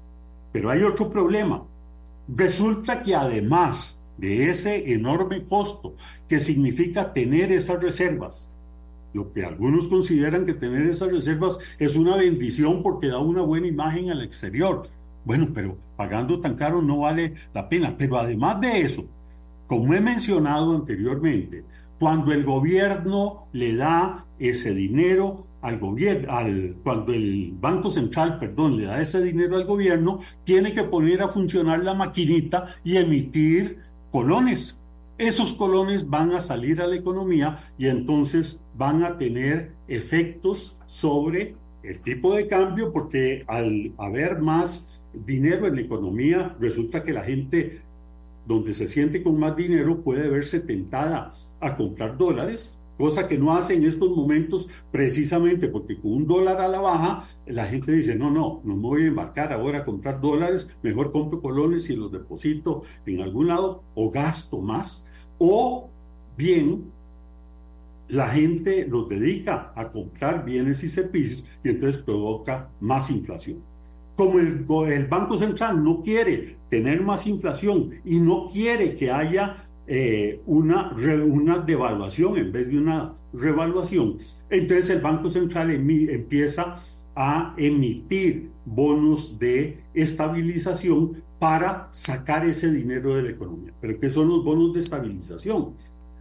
Pero hay otro problema. Resulta que además de ese enorme costo que significa tener esas reservas, lo que algunos consideran que tener esas reservas es una bendición porque da una buena imagen al exterior. Bueno, pero pagando tan caro no vale la pena. Pero además de eso, como he mencionado anteriormente, cuando el gobierno le da ese dinero al gobierno, al, cuando el Banco Central, perdón, le da ese dinero al gobierno, tiene que poner a funcionar la maquinita y emitir colones. Esos colones van a salir a la economía y entonces van a tener efectos sobre el tipo de cambio porque al haber más dinero en la economía, resulta que la gente donde se siente con más dinero puede verse tentada a comprar dólares, cosa que no hace en estos momentos precisamente porque con un dólar a la baja la gente dice, no, no, no me voy a embarcar ahora a comprar dólares, mejor compro colones y los deposito en algún lado o gasto más, o bien la gente los dedica a comprar bienes y servicios y entonces provoca más inflación como el, Banco Central no quiere tener más inflación y no quiere que haya eh, una, una devaluación en vez de una revaluación, entonces el Banco Central empieza a emitir bonos de estabilización para sacar ese dinero de la economía. ¿Pero qué son los bonos de estabilización?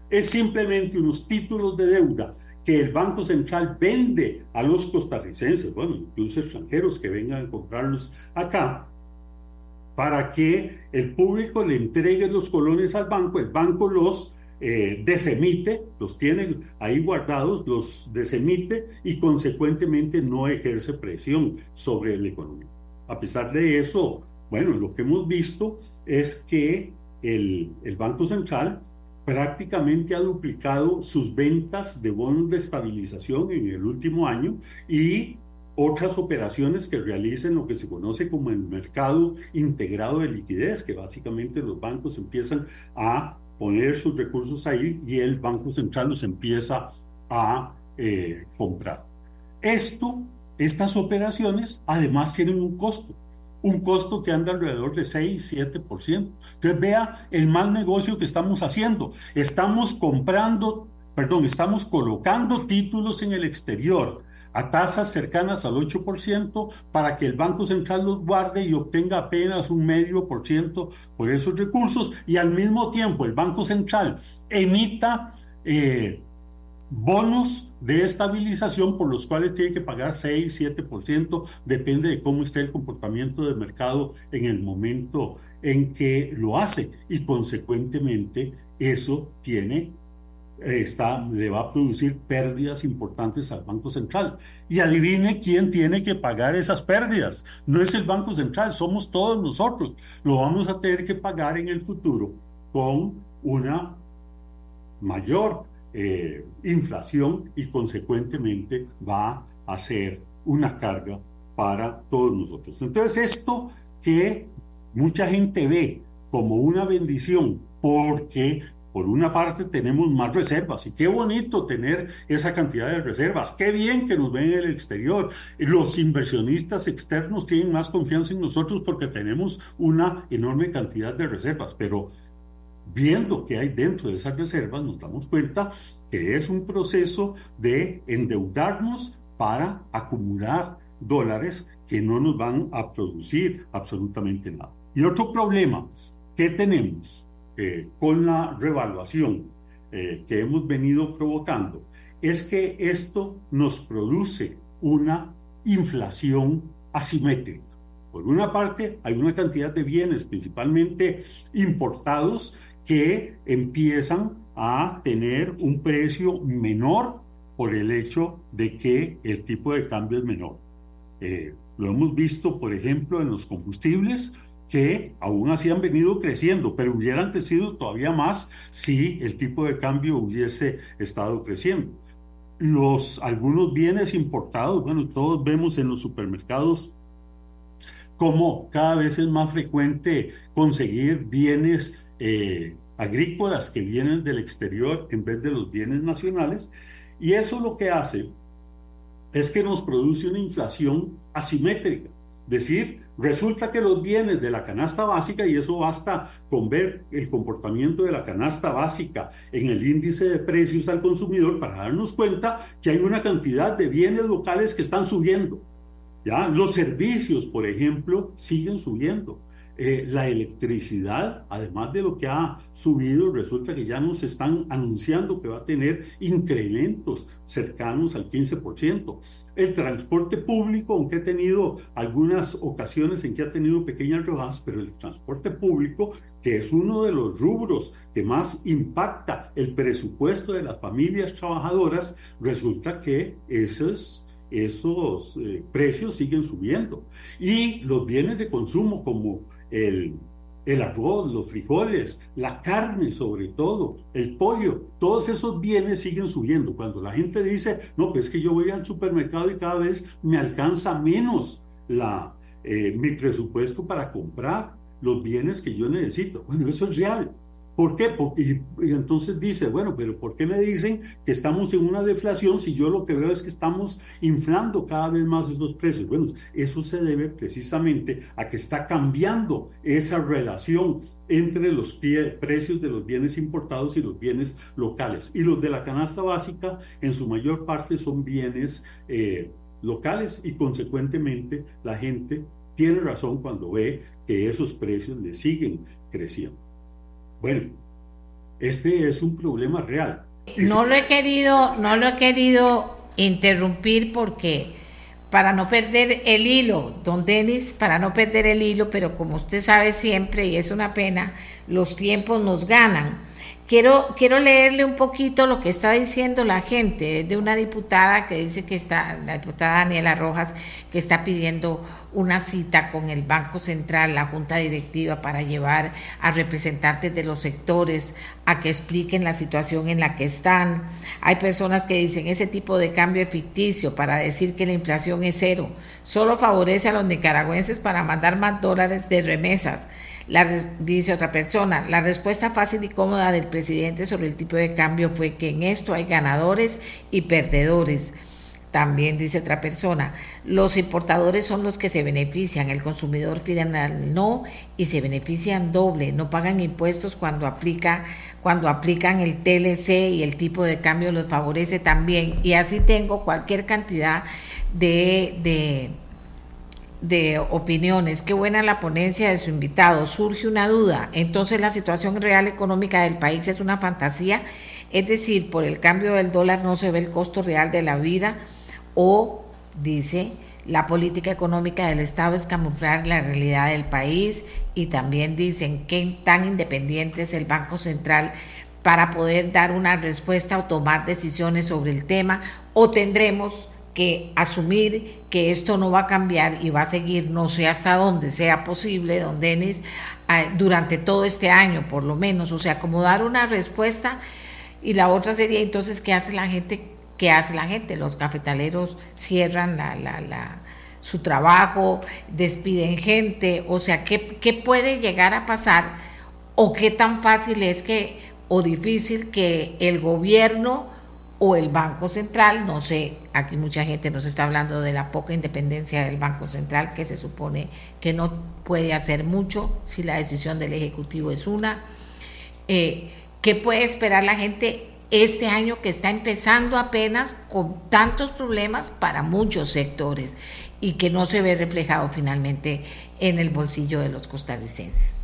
Es simplemente unos títulos de deuda que el Banco Central vende a los costarricenses, bueno, incluso extranjeros que vengan a comprarlos acá, para que el público le entregue los colones al banco, el banco los eh, desemite, los tiene ahí guardados, los desemite y consecuentemente no ejerce presión sobre la economía. A pesar de eso, bueno, lo que hemos visto es que el, el Banco Central prácticamente ha duplicado sus ventas de bonos de estabilización en el último año y otras operaciones que realicen lo que se conoce como el mercado integrado de liquidez, que básicamente los bancos empiezan a poner sus recursos ahí y el Banco Central los empieza a eh, comprar. Esto, estas operaciones, además tienen un costo un costo que anda alrededor de 6, 7%. Entonces vea el mal negocio que estamos haciendo. Estamos comprando, perdón, estamos colocando títulos en el exterior a tasas cercanas al 8% para que el Banco Central los guarde y obtenga apenas un medio por ciento por esos recursos y al mismo tiempo el Banco Central emita eh, bonos de estabilización por los cuales tiene que pagar 6, 7%, depende de cómo esté el comportamiento del mercado en el momento en que lo hace y consecuentemente eso tiene está, le va a producir pérdidas importantes al Banco Central. Y adivine quién tiene que pagar esas pérdidas. No es el Banco Central, somos todos nosotros. Lo vamos a tener que pagar en el futuro con una mayor eh, inflación y consecuentemente va a ser una carga para todos nosotros. Entonces esto que mucha gente ve como una bendición porque por una parte tenemos más reservas y qué bonito tener esa cantidad de reservas, qué bien que nos ven en el exterior. Los inversionistas externos tienen más confianza en nosotros porque tenemos una enorme cantidad de reservas, pero viendo qué hay dentro de esas reservas, nos damos cuenta que es un proceso de endeudarnos para acumular dólares que no nos van a producir absolutamente nada. Y otro problema que tenemos eh, con la revaluación eh, que hemos venido provocando es que esto nos produce una inflación asimétrica. Por una parte, hay una cantidad de bienes, principalmente importados, que empiezan a tener un precio menor por el hecho de que el tipo de cambio es menor. Eh, lo hemos visto, por ejemplo, en los combustibles, que aún así han venido creciendo, pero hubieran crecido todavía más si el tipo de cambio hubiese estado creciendo. Los, algunos bienes importados, bueno, todos vemos en los supermercados cómo cada vez es más frecuente conseguir bienes eh, agrícolas que vienen del exterior en vez de los bienes nacionales. Y eso lo que hace es que nos produce una inflación asimétrica. Decir, resulta que los bienes de la canasta básica, y eso basta con ver el comportamiento de la canasta básica en el índice de precios al consumidor para darnos cuenta que hay una cantidad de bienes locales que están subiendo. ¿ya? Los servicios, por ejemplo, siguen subiendo. Eh, la electricidad, además de lo que ha subido, resulta que ya nos están anunciando que va a tener incrementos cercanos al 15%. El transporte público, aunque ha tenido algunas ocasiones en que ha tenido pequeñas rojas, pero el transporte público, que es uno de los rubros que más impacta el presupuesto de las familias trabajadoras, resulta que esos eh, precios siguen subiendo. Y los bienes de consumo como el, el arroz, los frijoles, la carne sobre todo, el pollo, todos esos bienes siguen subiendo. Cuando la gente dice, no, pues es que yo voy al supermercado y cada vez me alcanza menos la, eh, mi presupuesto para comprar los bienes que yo necesito. Bueno, eso es real. ¿Por qué? Porque, y, entonces dice, bueno, pero ¿por qué me dicen que estamos en una deflación si yo lo que veo es que estamos inflando cada vez más esos precios? Bueno, eso se debe precisamente a que está cambiando esa relación entre los precios de los bienes importados y los bienes locales. Y los de la canasta básica, en su mayor parte, son bienes eh, locales y consecuentemente la gente tiene razón cuando ve que esos precios le siguen creciendo. Bueno, este es un problema real. No lo he querido, no lo he querido interrumpir porque para no perder el hilo, don Denis, para no perder el hilo, pero como usted sabe siempre, y es una pena, los tiempos nos ganan. Quiero, quiero leerle un poquito lo que está diciendo la gente de una diputada que dice que está, la diputada Daniela Rojas, que está pidiendo una cita con el Banco Central, la Junta Directiva, para llevar a representantes de los sectores a que expliquen la situación en la que están. Hay personas que dicen ese tipo de cambio es ficticio para decir que la inflación es cero, solo favorece a los nicaragüenses para mandar más dólares de remesas dice otra persona, la respuesta fácil y cómoda del presidente sobre el tipo de cambio fue que en esto hay ganadores y perdedores. También dice otra persona, los importadores son los que se benefician, el consumidor final no y se benefician doble, no pagan impuestos cuando aplica cuando aplican el TLC y el tipo de cambio los favorece también y así tengo cualquier cantidad de de opiniones. Qué buena la ponencia de su invitado. Surge una duda. Entonces la situación real económica del país es una fantasía. Es decir, por el cambio del dólar no se ve el costo real de la vida o, dice, la política económica del Estado es camuflar la realidad del país y también dicen que tan independiente es el Banco Central para poder dar una respuesta o tomar decisiones sobre el tema o tendremos que asumir que esto no va a cambiar y va a seguir, no sé hasta dónde sea posible, don Denis, durante todo este año por lo menos, o sea, como dar una respuesta y la otra sería entonces, ¿qué hace la gente? ¿Qué hace la gente? Los cafetaleros cierran la, su trabajo, despiden gente, o sea, ¿qué, ¿qué puede llegar a pasar o qué tan fácil es que, o difícil que el gobierno o el Banco Central, no sé, aquí mucha gente nos está hablando de la poca independencia del Banco Central, que se supone que no puede hacer mucho si la decisión del Ejecutivo es una. Eh, ¿Qué puede esperar la gente este año que está empezando apenas con tantos problemas para muchos sectores y que no se ve reflejado finalmente en el bolsillo de los costarricenses?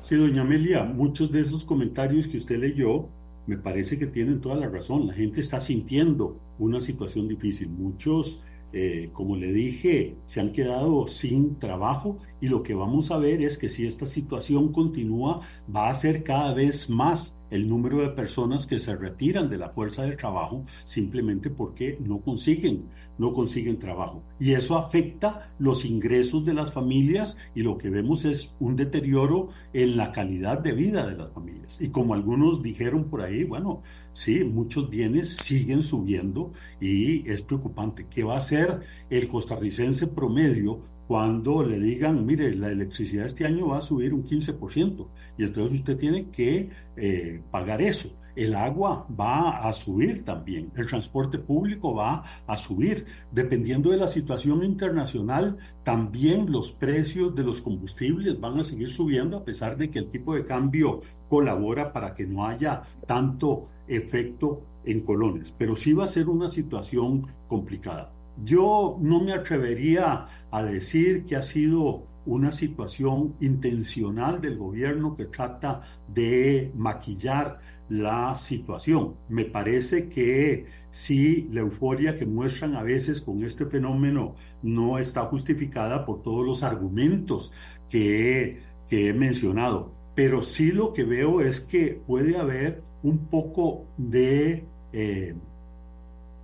Sí, doña Amelia, muchos de esos comentarios que usted leyó me parece que tienen toda la razón. La gente está sintiendo una situación difícil. Muchos, eh, como le dije, se han quedado sin trabajo y lo que vamos a ver es que si esta situación continúa, va a ser cada vez más el número de personas que se retiran de la fuerza de trabajo simplemente porque no consiguen, no consiguen trabajo. Y eso afecta los ingresos de las familias y lo que vemos es un deterioro en la calidad de vida de las familias. Y como algunos dijeron por ahí, bueno, sí, muchos bienes siguen subiendo y es preocupante. ¿Qué va a hacer el costarricense promedio cuando le digan, mire, la electricidad este año va a subir un 15%, y entonces usted tiene que eh, pagar eso. El agua va a subir también, el transporte público va a subir. Dependiendo de la situación internacional, también los precios de los combustibles van a seguir subiendo a pesar de que el tipo de cambio colabora para que no haya tanto efecto en colones. Pero sí va a ser una situación complicada. Yo no me atrevería a decir que ha sido una situación intencional del gobierno que trata de maquillar la situación. Me parece que sí, la euforia que muestran a veces con este fenómeno no está justificada por todos los argumentos que, he mencionado, pero sí lo que veo es que puede haber un poco de, eh,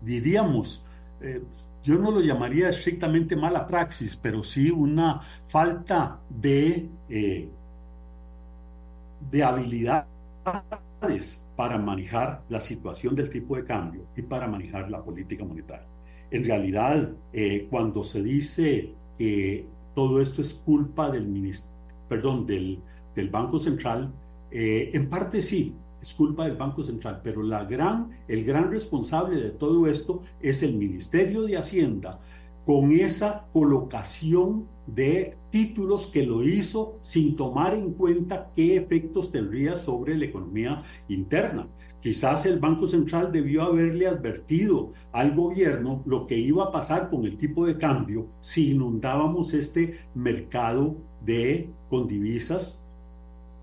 diríamos, eh, yo no lo llamaría estrictamente mala praxis, pero sí una falta de, eh, de habilidades para manejar la situación del tipo de cambio y para manejar la política monetaria. En realidad, eh, cuando se dice que todo esto es culpa del, perdón, del, del Banco Central, eh, en parte sí, es del Banco Central, pero la gran, el gran responsable de todo esto es el Ministerio de Hacienda con esa colocación de títulos que lo hizo sin tomar en cuenta qué efectos tendría sobre la economía interna. Quizás el Banco Central debió haberle advertido al gobierno lo que iba a pasar con el tipo de cambio si inundábamos este mercado de con divisas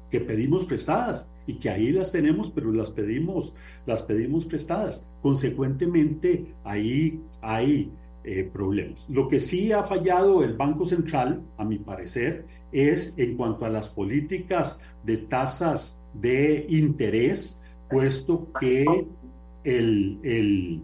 que pedimos prestadas y que ahí las tenemos, pero las pedimos, las pedimos prestadas. Consecuentemente, ahí hay eh, problemas. Lo que sí ha fallado el Banco Central, a mi parecer, es en cuanto a las políticas de tasas de interés, puesto que el, el,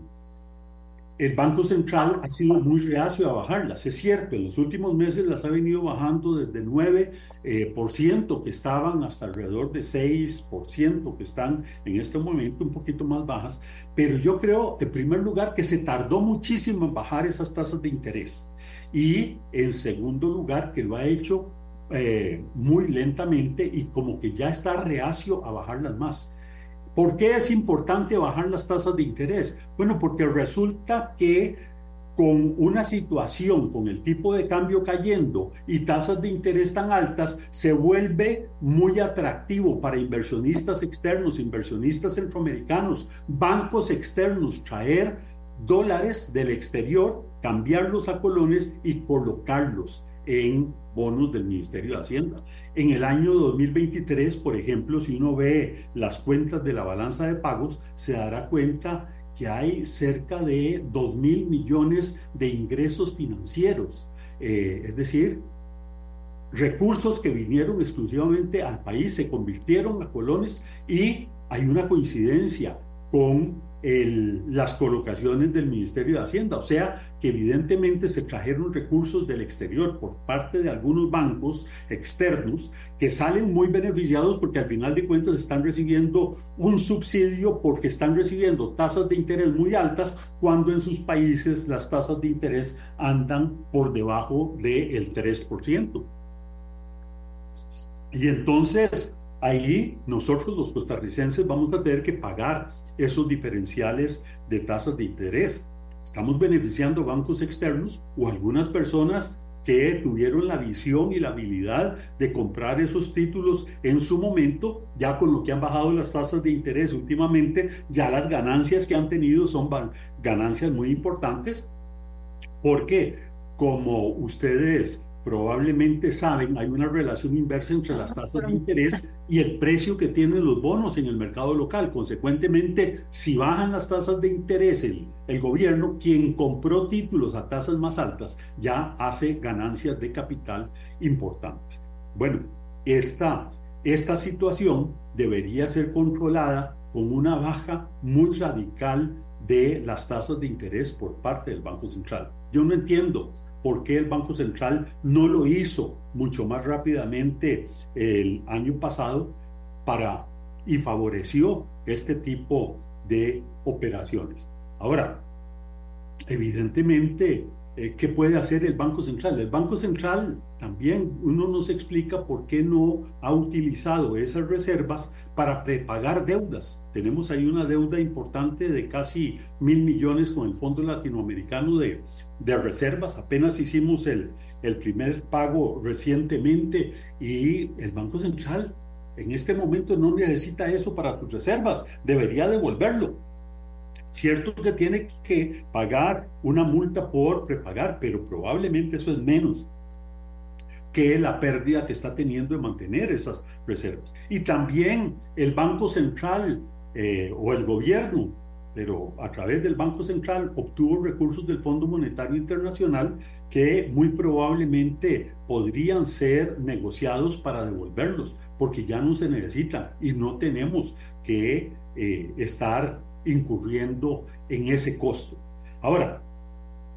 el Banco Central ha sido muy reacio a bajarlas. Es cierto, en los últimos meses las ha venido bajando desde 9% eh, por ciento, que estaban hasta alrededor de 6%, que están en este momento un poquito más bajas. Pero yo creo, en primer lugar, que se tardó muchísimo en bajar esas tasas de interés. Y en segundo lugar, que lo ha hecho eh, muy lentamente y como que ya está reacio a bajarlas más. ¿Por qué es importante bajar las tasas de interés? Bueno, porque resulta que con una situación, con el tipo de cambio cayendo y tasas de interés tan altas, se vuelve muy atractivo para inversionistas externos, inversionistas centroamericanos, bancos externos, traer dólares del exterior, cambiarlos a colones y colocarlos en bonos del Ministerio de Hacienda. En el año 2023, por ejemplo, si uno ve las cuentas de la balanza de pagos, se dará cuenta que hay cerca de 2 mil millones de ingresos financieros. Eh, es decir, recursos que vinieron exclusivamente al país, se convirtieron a colones y hay una coincidencia con las colocaciones del Ministerio de Hacienda. O sea, que evidentemente se trajeron recursos del exterior por parte de algunos bancos externos que salen muy beneficiados porque al final de cuentas están recibiendo un subsidio porque están recibiendo tasas de interés muy altas cuando en sus países las tasas de interés andan por debajo del 3%. Y entonces Ahí nosotros los costarricenses vamos a tener que pagar esos diferenciales de tasas de interés. Estamos beneficiando bancos externos o algunas personas que tuvieron la visión y la habilidad de comprar esos títulos en su momento, ya con lo que han bajado las tasas de interés últimamente, ya las ganancias que han tenido son ganancias muy importantes, porque como ustedes probablemente saben, hay una relación inversa entre las tasas de interés y el precio que tienen los bonos en el mercado local. Consecuentemente, si bajan las tasas de interés, el, el gobierno, quien compró títulos a tasas más altas, ya hace ganancias de capital importantes. Bueno, esta, esta situación debería ser controlada con una baja muy radical de las tasas de interés por parte del Banco Central. Yo no entiendo ¿Por qué el Banco Central no lo hizo mucho más rápidamente el año pasado para y favoreció este tipo de operaciones? Ahora, evidentemente eh, ¿Qué puede hacer el Banco Central? El Banco Central también, uno no se explica por qué no ha utilizado esas reservas para prepagar deudas. Tenemos ahí una deuda importante de casi mil millones con el Fondo Latinoamericano de, de Reservas. Apenas hicimos el, el primer pago recientemente y el Banco Central en este momento no necesita eso para sus reservas, debería devolverlo. Cierto que tiene que pagar una multa por prepagar, pero probablemente eso es menos que la pérdida que está teniendo de mantener esas reservas. Y también el Banco Central eh, o el gobierno, pero a través del Banco Central obtuvo recursos del Fondo Monetario Internacional que muy probablemente podrían ser negociados para devolverlos, porque ya no se necesitan y no tenemos que eh, estar incurriendo en ese costo. Ahora,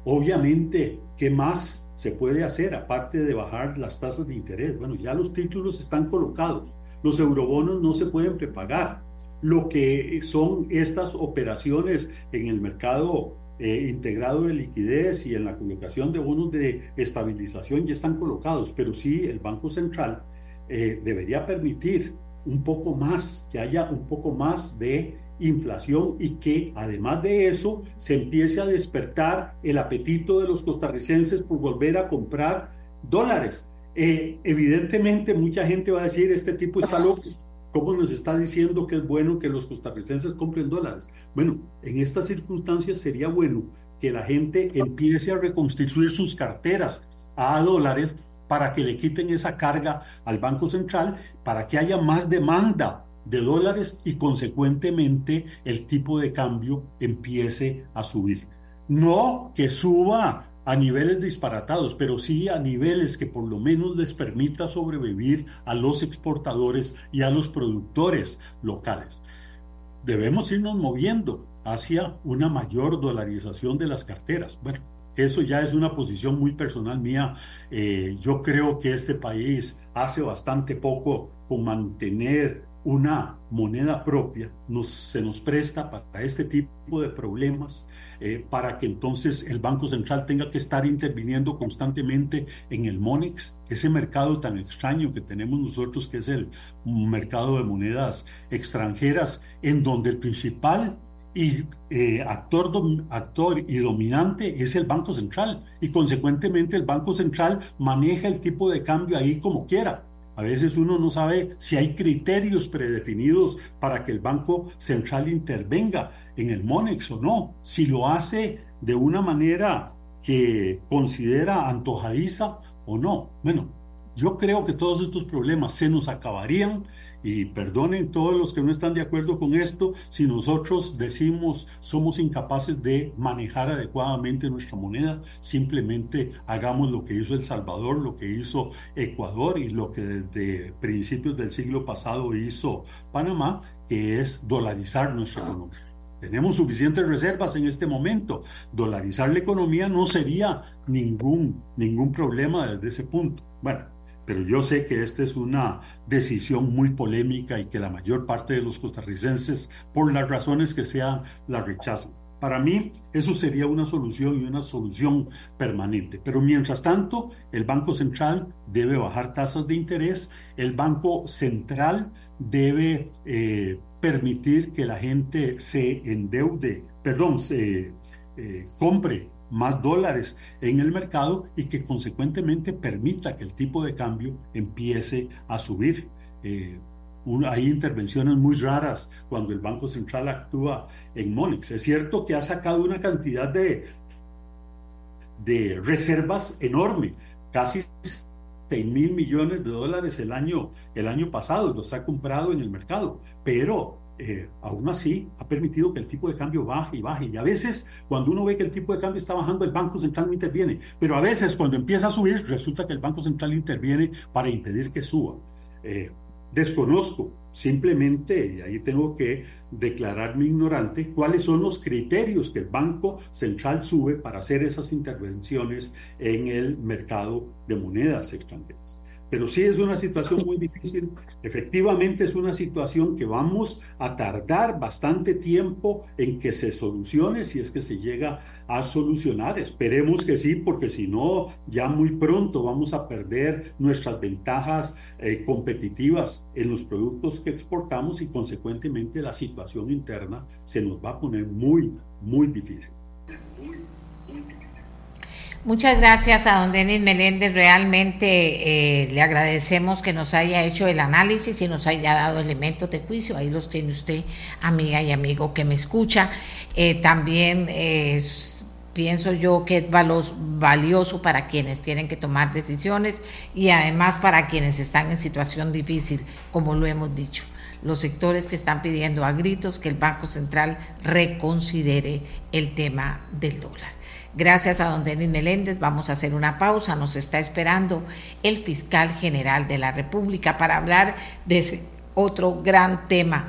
obviamente, ¿qué más se puede hacer aparte de bajar las tasas de interés? Bueno, ya los títulos están colocados, los eurobonos no se pueden prepagar. Lo que son estas operaciones en el mercado eh, integrado de liquidez y en la colocación de bonos de estabilización ya están colocados, pero sí el Banco Central eh, debería permitir un poco más, que haya un poco más de inflación y que además de eso se empiece a despertar el apetito de los costarricenses por volver a comprar dólares. Eh, evidentemente mucha gente va a decir, este tipo está loco, ¿cómo nos está diciendo que es bueno que los costarricenses compren dólares? Bueno, en estas circunstancias sería bueno que la gente empiece a reconstituir sus carteras a dólares para que le quiten esa carga al Banco Central, para que haya más demanda de dólares y consecuentemente el tipo de cambio empiece a subir. No que suba a niveles disparatados, pero sí a niveles que por lo menos les permita sobrevivir a los exportadores y a los productores locales. Debemos irnos moviendo hacia una mayor dolarización de las carteras. Bueno, eso ya es una posición muy personal mía. Eh, yo creo que este país hace bastante poco con mantener una moneda propia, nos, se nos presta para este tipo de problemas, eh, para que entonces el Banco Central tenga que estar interviniendo constantemente en el MONEX, ese mercado tan extraño que tenemos nosotros, que es el mercado de monedas extranjeras, en donde el principal y eh, actor, actor y dominante es el Banco Central y consecuentemente el Banco Central maneja el tipo de cambio ahí como quiera. A veces uno no sabe si hay criterios predefinidos para que el Banco Central intervenga en el MONEX o no. Si lo hace de una manera que considera antojadiza o no. Bueno, yo creo que todos estos problemas se nos acabarían y perdonen todos los que no están de acuerdo con esto si nosotros decimos somos incapaces de manejar adecuadamente nuestra moneda, simplemente hagamos lo que hizo El Salvador, lo que hizo Ecuador y lo que desde principios del siglo pasado hizo Panamá, que es dolarizar nuestra economía. Tenemos suficientes reservas en este momento. Dolarizar la economía no sería ningún, ningún problema desde ese punto. Bueno, pero yo sé que esta es una decisión muy polémica y que la mayor parte de los costarricenses, por las razones que sean, la rechazan. Para mí, eso sería una solución y una solución permanente. Pero mientras tanto, el Banco Central debe bajar tasas de interés, el Banco Central debe eh, permitir que la gente se endeude, perdón, se eh, compre más dólares en el mercado y que consecuentemente permita que el tipo de cambio empiece a subir. Eh, hay intervenciones muy raras cuando el Banco Central actúa en Monex. Es cierto que ha sacado una cantidad de, de reservas enorme, casi 6 mil millones de dólares el año, el año pasado, los ha comprado en el mercado, pero eh, aún así ha permitido que el tipo de cambio baje y baje. Y a veces, cuando uno ve que el tipo de cambio está bajando, el Banco Central no interviene. Pero a veces, cuando empieza a subir, resulta que el Banco Central interviene para impedir que suba. Eh, desconozco simplemente, y ahí tengo que declararme ignorante, cuáles son los criterios que el Banco Central sube para hacer esas intervenciones en el mercado de monedas extranjeras. Pero sí es una situación muy difícil. Efectivamente es una situación que vamos a tardar bastante tiempo en que se solucione si es que se llega a solucionar. Esperemos que sí, porque si no, ya muy pronto vamos a perder nuestras ventajas eh, competitivas en los productos que exportamos y consecuentemente la situación interna se nos va a poner muy, muy difícil. Muchas gracias a don Denis Meléndez. Realmente eh, le agradecemos que nos haya hecho el análisis y nos haya dado elementos de juicio. Ahí los tiene usted, amiga y amigo que me escucha. Eh, también pienso yo que es valioso para quienes tienen que tomar decisiones y además para quienes están en situación difícil, como lo hemos dicho los sectores que están pidiendo a gritos que el Banco Central reconsidere el tema del dólar. Gracias a don Denis Meléndez vamos a hacer una pausa. Nos está esperando el fiscal general de la República para hablar de ese otro gran tema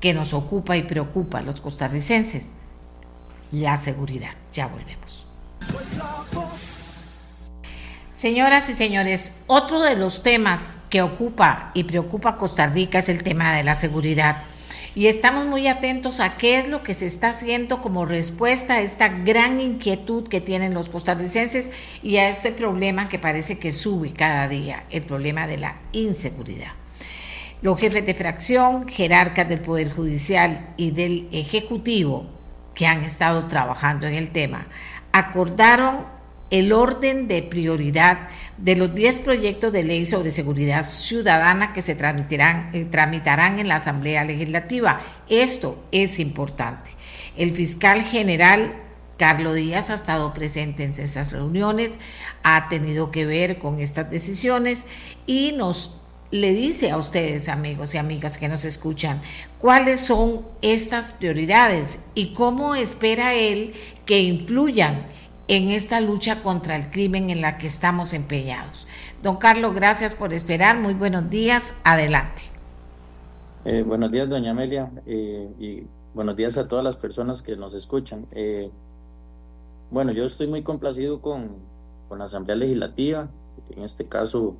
que nos ocupa y preocupa a los costarricenses, la seguridad. Ya volvemos. Señoras y señores, otro de los temas que ocupa y preocupa a Costa Rica es el tema de la seguridad y estamos muy atentos a qué es lo que se está haciendo como respuesta a esta gran inquietud que tienen los costarricenses y a este problema que parece que sube cada día, el problema de la inseguridad. Los jefes de fracción, jerarcas del Poder Judicial y del Ejecutivo que han estado trabajando en el tema, acordaron el orden de prioridad de los 10 proyectos de ley sobre seguridad ciudadana que se tramitarán, eh, tramitarán en la Asamblea Legislativa. Esto es importante. El fiscal general Carlos Díaz ha estado presente en esas reuniones, ha tenido que ver con estas decisiones y nos le dice a ustedes, amigos y amigas que nos escuchan, cuáles son estas prioridades y cómo espera él que influyan en esta lucha contra el crimen en la que estamos empeñados. Don Carlos, gracias por esperar. Muy buenos días. Adelante. Eh, buenos días, doña Amelia, eh, y buenos días a todas las personas que nos escuchan. Eh, bueno, yo estoy muy complacido con, con la Asamblea Legislativa. En este caso,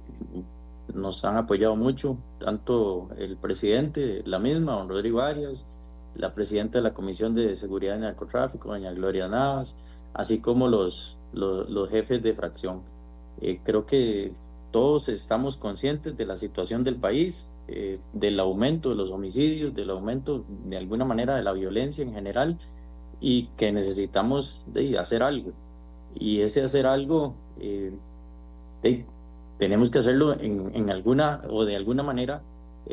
nos han apoyado mucho, tanto el presidente, la misma, don Rodrigo Arias, la presidenta de la Comisión de Seguridad y Narcotráfico, doña Gloria Navas, así como los, los, jefes de fracción. Eh, creo que todos estamos conscientes de la situación del país, eh, del aumento de los homicidios, del aumento de alguna manera de la violencia en general y que necesitamos de hacer algo. Y ese hacer algo eh, tenemos que hacerlo en, en, alguna o de alguna manera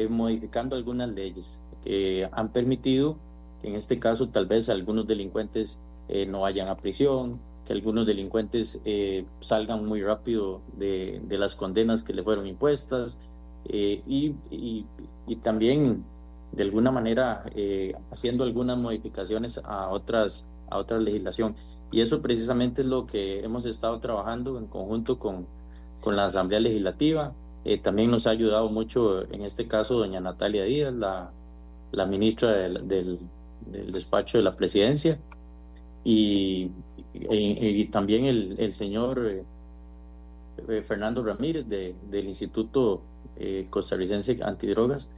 modificando algunas leyes que han permitido que en este caso tal vez algunos delincuentes eh, no vayan a prisión, que algunos delincuentes eh, salgan muy rápido de, las condenas que le fueron impuestas y, y, también de alguna manera haciendo algunas modificaciones a otras a otra legislación y eso precisamente es lo que hemos estado trabajando en conjunto con con la Asamblea Legislativa. Eh, también nos ha ayudado mucho, en este caso, doña Natalia Díaz, la, la ministra del, del, despacho de la presidencia, y, también el, el señor eh, eh, Fernando Ramírez de, del Instituto Costarricense Antidrogas,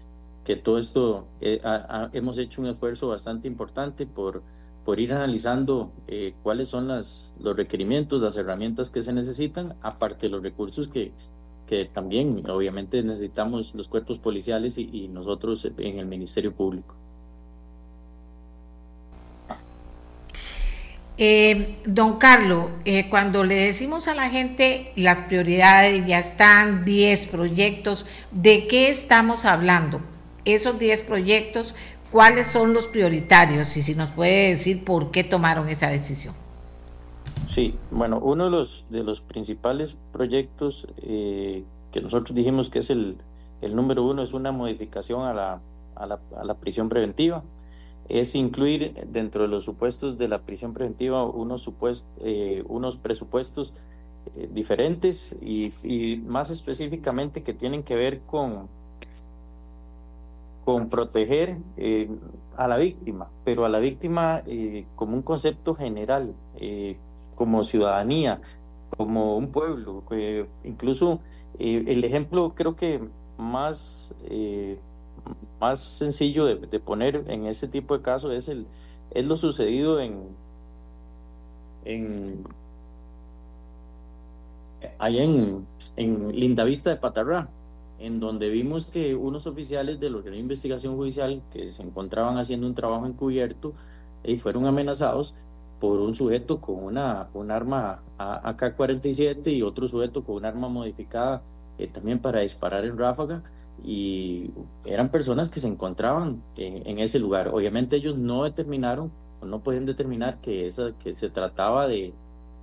que todo esto hemos hecho un esfuerzo bastante importante por por ir analizando eh, cuáles son las, los requerimientos, las herramientas que se necesitan, aparte de los recursos que, que también obviamente necesitamos los cuerpos policiales y, nosotros en el Ministerio Público. Eh, don Carlos, eh, cuando le decimos a la gente las prioridades, ya están 10 proyectos, ¿de qué estamos hablando? Esos 10 proyectos cuáles son los prioritarios y si nos puede decir por qué tomaron esa decisión. Sí, bueno, uno de los, principales proyectos eh, que nosotros dijimos que es el, el, número uno es una modificación a la, a la, a la prisión preventiva. Es incluir dentro de los supuestos de la prisión preventiva unos, supuestos, eh, unos presupuestos eh, diferentes y, más específicamente que tienen que ver con con proteger eh, a la víctima, pero a la víctima eh, como un concepto general, como ciudadanía, como un pueblo. incluso el ejemplo creo que más, más sencillo de, poner en ese tipo de casos es, el, es lo sucedido en, en allá en, en Lindavista de Patarrá en donde vimos que unos oficiales del organismo de investigación judicial que se encontraban haciendo un trabajo encubierto y fueron amenazados por un sujeto con una, un arma AK-47 y otro sujeto con un arma modificada eh, también para disparar en ráfaga y eran personas que se encontraban en, ese lugar. Obviamente ellos no determinaron o no pueden determinar que, esa, que se trataba de,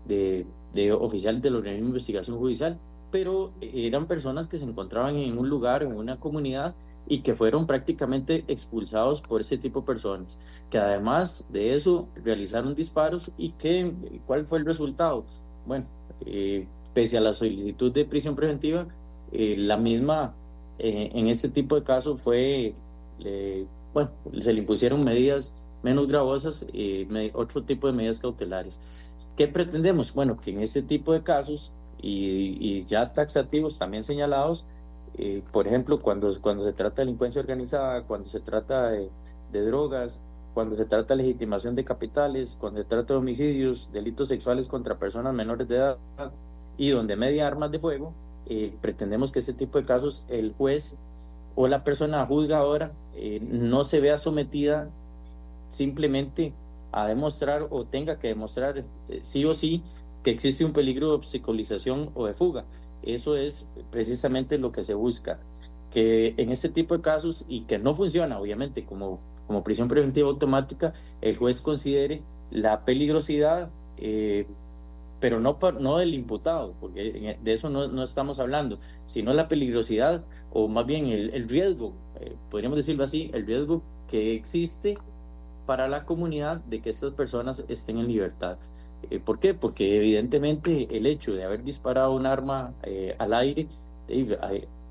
de, de oficiales del organismo de investigación judicial, pero eran personas que se encontraban en un lugar, en una comunidad y que fueron prácticamente expulsados por ese tipo de personas, que además de eso realizaron disparos y que, ¿cuál fue el resultado? Bueno, eh, pese a la solicitud de prisión preventiva, eh, la misma eh, en este tipo de casos fue, bueno, se le impusieron medidas menos gravosas, otro tipo de medidas cautelares. ¿Qué pretendemos? Bueno, que en este tipo de casos y, ya taxativos también señalados, eh, por ejemplo, cuando, cuando se trata de delincuencia organizada, cuando se trata de, drogas, cuando se trata de legitimación de capitales, cuando se trata de homicidios, delitos sexuales contra personas menores de edad y donde media armas de fuego, eh, pretendemos que ese tipo de casos el juez o la persona juzgadora eh, no se vea sometida simplemente a demostrar o tenga que demostrar sí o sí que existe un peligro de obstaculización o de fuga. Eso es precisamente lo que se busca, que en este tipo de casos y que no funciona, obviamente, como, como prisión preventiva automática, el juez considere la peligrosidad, eh, pero no, no del imputado, porque de eso no, no, estamos hablando, sino la peligrosidad o más bien el, el riesgo, eh, podríamos decirlo así, el riesgo que existe para la comunidad de que estas personas estén en libertad. Eh, ¿Por qué? Porque evidentemente el hecho de haber disparado un arma eh, al aire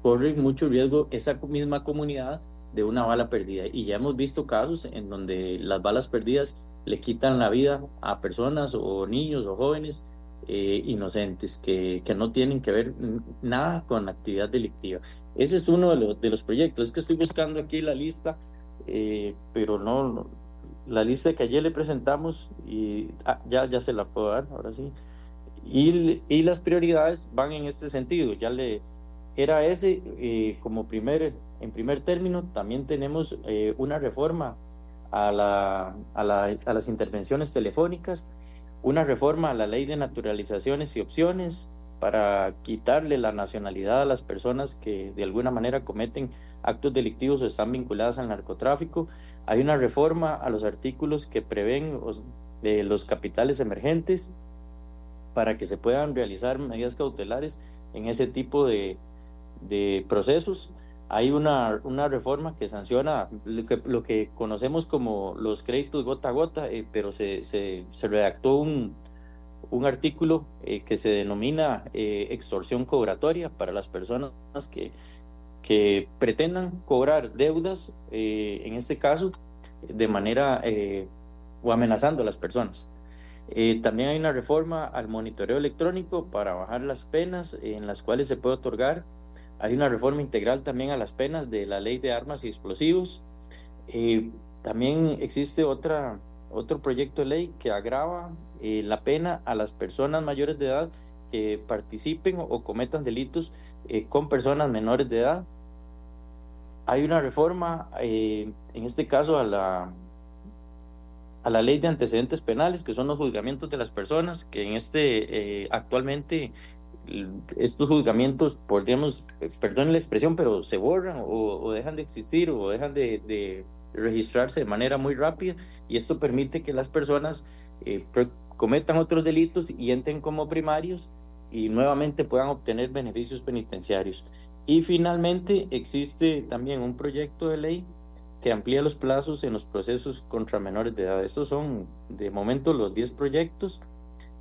corre mucho riesgo esa misma comunidad de una bala perdida. Y ya hemos visto casos en donde las balas perdidas le quitan la vida a personas o niños o jóvenes eh, inocentes que, que, no tienen que ver nada con actividad delictiva. Ese es uno de los, proyectos. Es que estoy buscando aquí la lista, pero no, la lista que ayer le presentamos y ah, ya, ya se la puedo dar, ahora sí. Y, y, las prioridades van en este sentido. Ya le era ese eh, como primer, en primer término. También tenemos eh, una reforma a, la, a, la, a las intervenciones telefónicas, una reforma a la ley de naturalizaciones y opciones, para quitarle la nacionalidad a las personas que de alguna manera cometen actos delictivos o están vinculadas al narcotráfico. Hay una reforma a los artículos que prevén eh, los capitales emergentes para que se puedan realizar medidas cautelares en ese tipo de, de procesos. Hay una, una, reforma que sanciona lo que, conocemos como los créditos gota a gota, eh, pero se, se, redactó un, un artículo eh, que se denomina eh, extorsión cobratoria para las personas que, que pretendan cobrar deudas, en este caso, de manera o amenazando a las personas. también hay una reforma al monitoreo electrónico para bajar las penas en las cuales se puede otorgar. Hay una reforma integral también a las penas de la ley de armas y explosivos. también existe otra, otro proyecto de ley que agrava eh, la pena a las personas mayores de edad que participen o cometan delitos eh, con personas menores de edad. Hay una reforma, eh, en este caso, a la, a la ley de antecedentes penales, que son los juzgamientos de las personas, que en este actualmente estos juzgamientos, podríamos, perdón la expresión, pero se borran o, dejan de existir o dejan de, de, registrarse de manera muy rápida y esto permite que las personas cometan otros delitos y entren como primarios y nuevamente puedan obtener beneficios penitenciarios. Y finalmente existe también un proyecto de ley que amplía los plazos en los procesos contra menores de edad. Estos son de momento los 10 proyectos.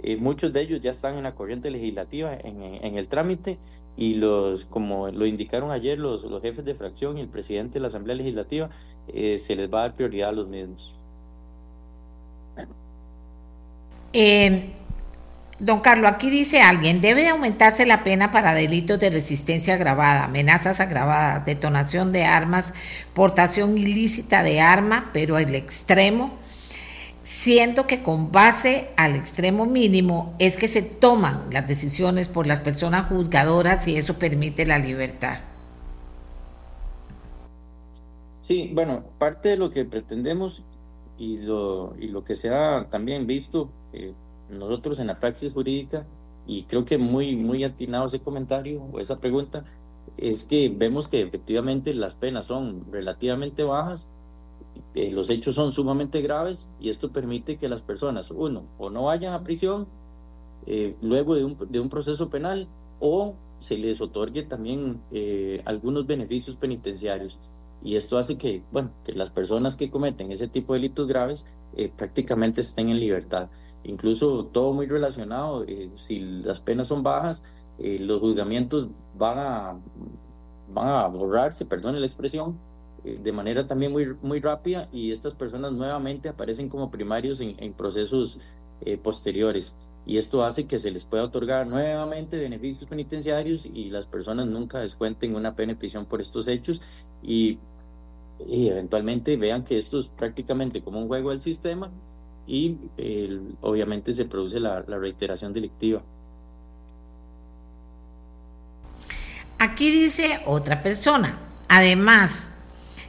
Eh, muchos de ellos ya están en la corriente legislativa, en, el trámite, y los, como lo indicaron ayer los, los jefes de fracción y el presidente de la Asamblea Legislativa, eh, se les va a dar prioridad a los mismos. Eh, don Carlos, aquí dice alguien, debe de aumentarse la pena para delitos de resistencia agravada, amenazas agravadas, detonación de armas, portación ilícita de arma, pero al extremo, siento que con base al extremo mínimo es que se toman las decisiones por las personas juzgadoras y eso permite la libertad. Sí, bueno, parte de lo que pretendemos y lo, y lo que se ha también visto eh, nosotros en la praxis jurídica, y creo que muy, muy atinado ese comentario o esa pregunta, es que vemos que efectivamente las penas son relativamente bajas, eh, los hechos son sumamente graves y esto permite que las personas, uno, o no vayan a prisión eh, luego de un, de un proceso penal o se les otorgue también algunos beneficios penitenciarios. Y esto hace que, bueno, que las personas que cometen ese tipo de delitos graves eh, prácticamente estén en libertad. Incluso todo muy relacionado, eh, si las penas son bajas, eh, los juzgamientos van a, van a borrarse, perdone la expresión, de manera también muy, muy rápida y estas personas nuevamente aparecen como primarios en, en procesos posteriores. Y esto hace que se les pueda otorgar nuevamente beneficios penitenciarios y las personas nunca descuenten una pena de prisión por estos hechos y y eventualmente vean que esto es prácticamente como un juego del sistema y obviamente se produce la reiteración delictiva. Aquí dice otra persona, además,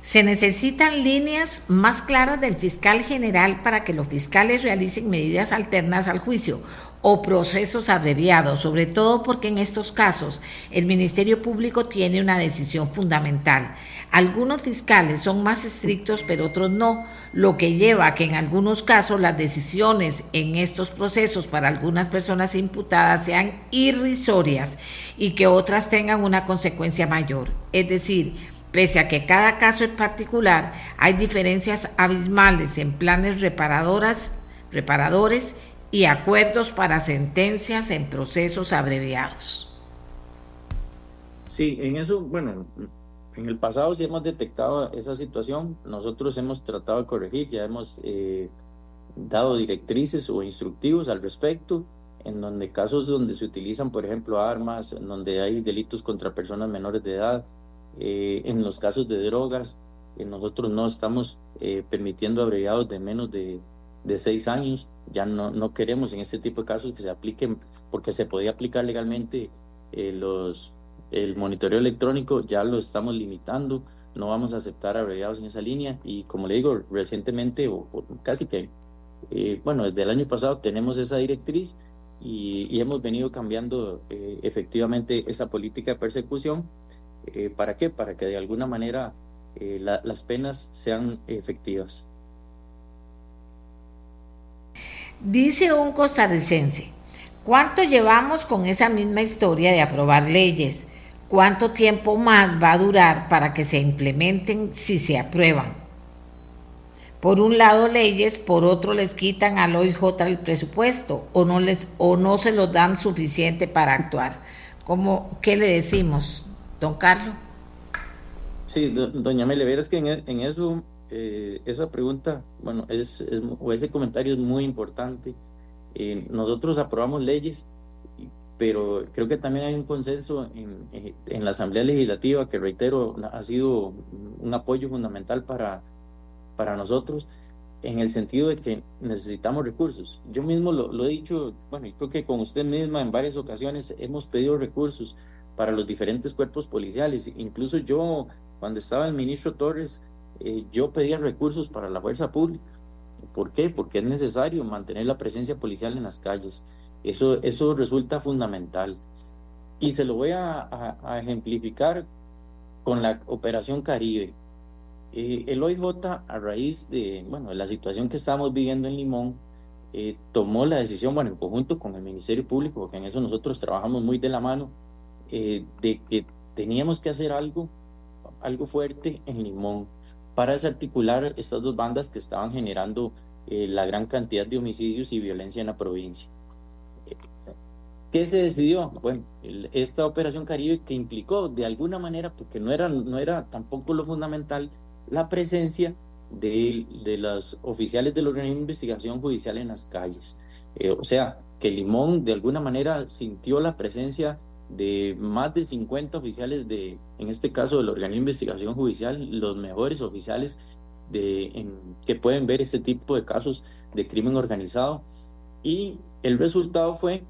se necesitan líneas más claras del fiscal general para que los fiscales realicen medidas alternas al juicio o procesos abreviados, sobre todo porque en estos casos el Ministerio Público tiene una decisión fundamental. Algunos fiscales son más estrictos, pero otros no, lo que lleva a que en algunos casos las decisiones en estos procesos para algunas personas imputadas sean irrisorias y que otras tengan una consecuencia mayor. Es decir, Pese a que cada caso es particular, hay diferencias abismales en planes reparadoras, reparadores y acuerdos para sentencias en procesos abreviados. Sí, en eso, bueno, en el pasado sí hemos detectado esa situación, nosotros hemos tratado de corregir, ya hemos eh, dado directrices o instructivos al respecto, en donde casos donde se utilizan, por ejemplo, armas, en donde hay delitos contra personas menores de edad, eh, en los casos de drogas, eh, nosotros no estamos permitiendo abreviados de menos de, de seis años, ya no, no queremos en este tipo de casos que se apliquen, porque se podía aplicar legalmente los el monitoreo electrónico ya lo estamos limitando, no vamos a aceptar abreviados en esa línea. Y como le digo, recientemente o, casi que, eh, bueno, desde el año pasado tenemos esa directriz y, hemos venido cambiando eh, efectivamente esa política de persecución. Eh, ¿Para qué? Para que de alguna manera las penas sean efectivas. Dice un costarricense, ¿cuánto llevamos con esa misma historia de aprobar leyes? ¿Cuánto tiempo más va a durar para que se implementen si se aprueban? Por un lado leyes, por otro les quitan al OIJ el presupuesto o no, les, o no se los dan suficiente para actuar. ¿Cómo, ¿Qué le decimos, don Carlos? Sí, doña Mele, verás que en, eso, eh, esa pregunta, bueno, es, o ese comentario es muy importante. Eh, nosotros aprobamos leyes pero creo que también hay un consenso en, la Asamblea Legislativa que, reitero, ha sido un apoyo fundamental para, nosotros en el sentido de que necesitamos recursos. Yo mismo lo, he dicho, bueno, y creo que con usted misma en varias ocasiones hemos pedido recursos para los diferentes cuerpos policiales. Incluso yo, cuando estaba el ministro Torres, eh, yo pedía recursos para la fuerza pública. ¿Por qué? Porque es necesario mantener la presencia policial en las calles. Eso, eso resulta fundamental. Y se lo voy a, ejemplificar con la Operación Caribe. Eh, el OIJ, a raíz de bueno, la situación que estamos viviendo en Limón, eh, tomó la decisión, bueno, en conjunto con el Ministerio Público, porque en eso nosotros trabajamos muy de la mano, eh, de que teníamos que hacer algo, algo fuerte en Limón para desarticular estas dos bandas que estaban generando la gran cantidad de homicidios y violencia en la provincia. ¿Qué se decidió? Bueno, esta operación Caribe que implicó de alguna manera, porque no era, no era tampoco lo fundamental, la presencia de, de los oficiales del organismo de investigación judicial en las calles. Eh, o sea, que Limón de alguna manera sintió la presencia de más de 50 oficiales de, en este caso del organismo de investigación judicial, los mejores oficiales de, que pueden ver este tipo de casos de crimen organizado. Y el resultado fue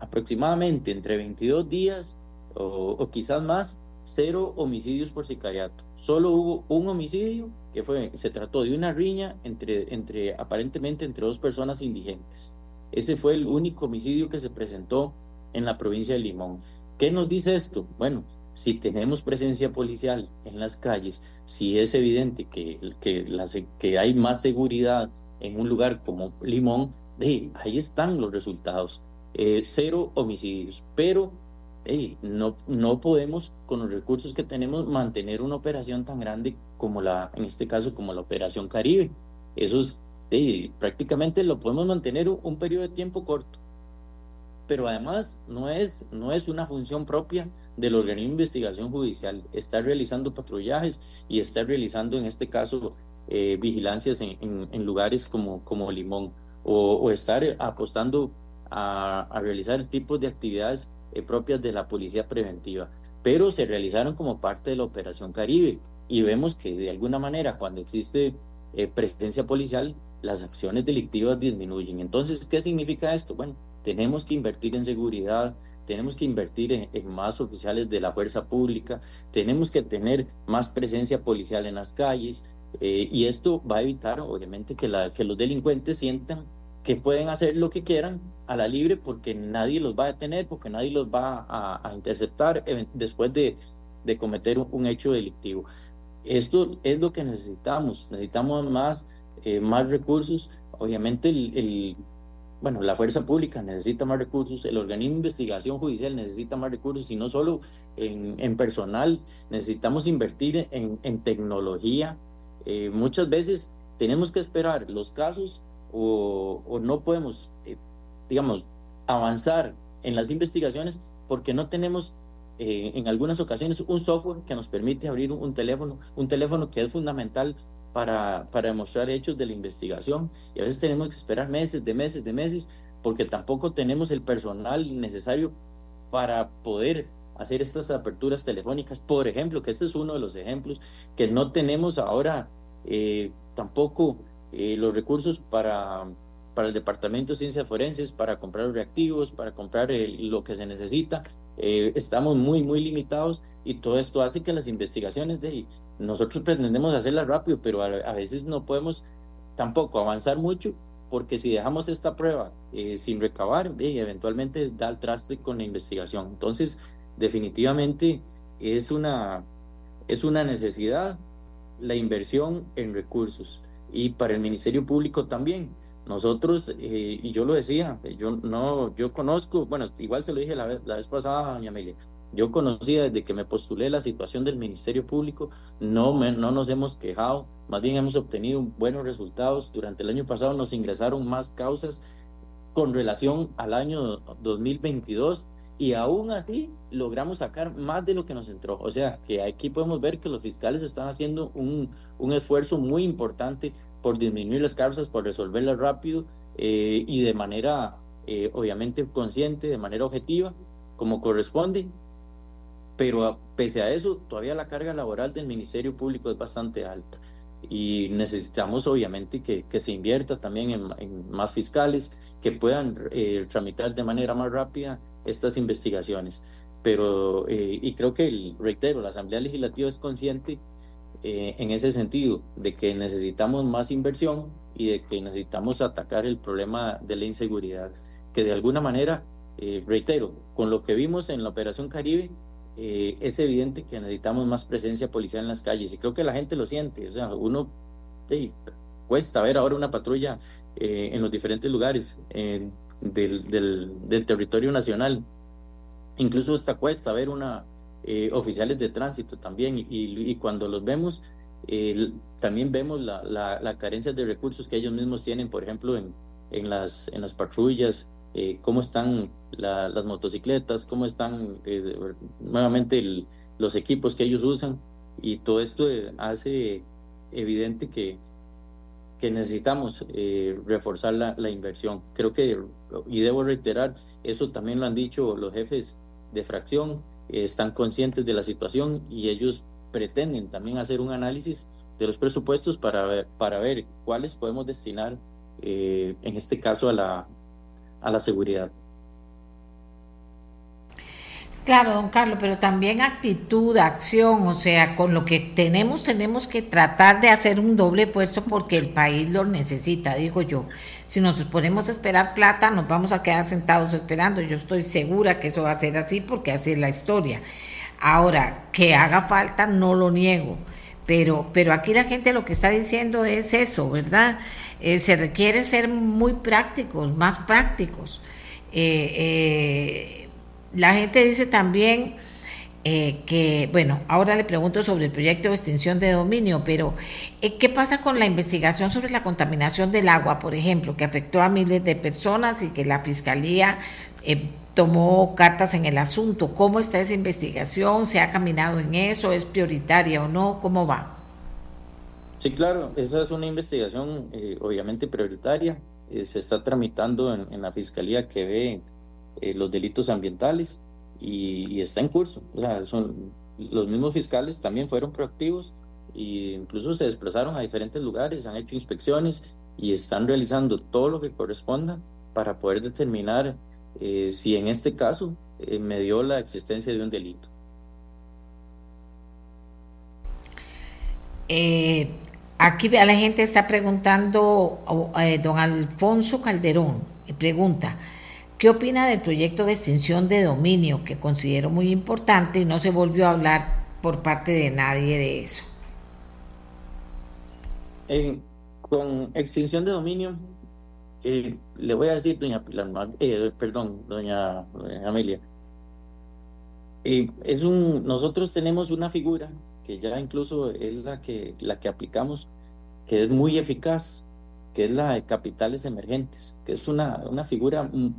aproximadamente entre 22 días o, quizás más, cero homicidios por sicariato. Solo hubo un homicidio que fue, se trató de una riña entre, entre, aparentemente entre dos personas indigentes. Ese fue el único homicidio que se presentó en la provincia de Limón. ¿Qué nos dice esto? Bueno, si tenemos presencia policial en las calles, si es evidente que, que, hay más seguridad en un lugar como Limón, ahí están los resultados. Eh, cero homicidios, pero no, no podemos con los recursos que tenemos mantener una operación tan grande como la, en este caso, como la Operación Caribe. Eso es, prácticamente lo podemos mantener un, periodo de tiempo corto, pero además no es, no es una función propia del organismo de investigación judicial. Está realizando patrullajes y está realizando, en este caso, eh, vigilancias en, lugares como, como Limón o, o estar apostando a, realizar tipos de actividades eh, propias de la policía preventiva, pero se realizaron como parte de la Operación Caribe y vemos que de alguna manera cuando existe eh, presencia policial, las acciones delictivas disminuyen. Entonces, ¿qué significa esto? Bueno, tenemos que invertir en seguridad, tenemos que invertir en, más oficiales de la fuerza pública, tenemos que tener más presencia policial en las calles eh, y esto va a evitar, obviamente, que, los delincuentes sientan que pueden hacer lo que quieran a la libre porque nadie los va a detener, porque nadie los va a, interceptar después de, de cometer un, hecho delictivo. Esto es lo que necesitamos, necesitamos más, eh, más recursos. Obviamente el, bueno, la fuerza pública necesita más recursos, el organismo de investigación judicial necesita más recursos y no solo en, en personal, necesitamos invertir en, en tecnología. Eh, muchas veces tenemos que esperar los casos o, no podemos, eh, digamos, avanzar en las investigaciones porque no tenemos eh, en algunas ocasiones un software que nos permite abrir un, teléfono, un teléfono que es fundamental para, para demostrar hechos de la investigación. Y a veces tenemos que esperar meses, de meses, de meses, porque tampoco tenemos el personal necesario para poder hacer estas aperturas telefónicas, por ejemplo, que este es uno de los ejemplos, que no tenemos ahora eh, tampoco eh, los recursos para, para el Departamento de Ciencias Forenses, para comprar reactivos, para comprar lo que se necesita. Eh, estamos muy, muy limitados y todo esto hace que las investigaciones de nosotros pretendemos hacerlas rápido, pero a, veces no podemos tampoco avanzar mucho porque si dejamos esta prueba sin recabar, eventualmente da el traste con la investigación. Entonces, definitivamente es una, es una necesidad la inversión en recursos y para el Ministerio Público también. Nosotros, eh, y yo lo decía, yo no, yo conozco, bueno, igual se lo dije la vez, la vez pasada, doña Amelia, yo conocía desde que me postulé la situación del Ministerio Público, no, no nos hemos quejado, más bien hemos obtenido buenos resultados. Durante el año pasado nos ingresaron más causas con relación al año 2022 y aún así logramos sacar más de lo que nos entró. O sea, que aquí podemos ver que los fiscales están haciendo un, un esfuerzo muy importante por disminuir las causas, por resolverlas rápido eh, y de manera, eh, obviamente, consciente, de manera objetiva, como corresponde. Pero pese a eso, todavía la carga laboral del Ministerio Público es bastante alta y necesitamos obviamente que, que se invierta también en, más fiscales que puedan eh, tramitar de manera más rápida estas investigaciones. Pero, eh, y creo que, el, reitero, la Asamblea Legislativa es consciente eh, en ese sentido de que necesitamos más inversión y de que necesitamos atacar el problema de la inseguridad, que de alguna manera, reitero, con lo que vimos en la Operación Caribe, eh, es evidente que necesitamos más presencia policial en las calles y creo que la gente lo siente. O sea, uno cuesta ver ahora una patrulla eh, en los diferentes lugares del, del, territorio nacional. Incluso hasta cuesta ver una eh, oficiales de tránsito también y, y cuando los vemos también vemos la, la, la, carencia de recursos que ellos mismos tienen, por ejemplo, en, en, las, en las patrullas, eh, cómo están las motocicletas, cómo están eh, nuevamente los equipos que ellos usan y todo esto eh, hace evidente que, que necesitamos reforzar la, la, inversión. Creo que, y debo reiterar, eso también lo han dicho los jefes de fracción, están conscientes de la situación y ellos pretenden también hacer un análisis de los presupuestos para ver, para ver cuáles podemos destinar, en este caso, a la, a la seguridad. Claro, don Carlos, pero también actitud, acción, o sea, con lo que tenemos tenemos que tratar de hacer un doble esfuerzo porque el país lo necesita, digo yo. Si nos ponemos a esperar plata, nos vamos a quedar sentados esperando. Yo estoy segura que eso va a ser así porque así es la historia. Ahora, que haga falta, no lo niego. Pero, pero aquí la gente lo que está diciendo es eso, ¿verdad? Eh, se requiere ser muy prácticos, más prácticos. Eh, eh, la gente dice también que, bueno, ahora le pregunto sobre el proyecto de extinción de dominio, pero ¿qué pasa con la investigación sobre la contaminación del agua, por ejemplo, que afectó a miles de personas y que la Fiscalía tomó cartas en el asunto? ¿Cómo está esa investigación? ¿Se ha caminado en eso? ¿Es prioritaria o no? ¿Cómo va? Sí, claro, esa es una investigación eh, obviamente prioritaria. Eh, se está tramitando en, la fiscalía que ve eh, los delitos ambientales y, está en curso. O sea, son los mismos fiscales también fueron proactivos e incluso se desplazaron a diferentes lugares, han hecho inspecciones y están realizando todo lo que corresponda para poder determinar si en este caso me dio la existencia de un delito. Eh, aquí la gente está preguntando, eh, don Alfonso Calderón, pregunta, ¿qué opina del proyecto de extinción de dominio que considero muy importante y no se volvió a hablar por parte de nadie de eso? con extinción de dominio, eh, le voy a decir, doña Pilar, perdón, doña, Amelia, es un, nosotros tenemos una figura que ya incluso es la que, la que aplicamos, que es muy eficaz, que es la de capitales emergentes, que es una, una figura mm,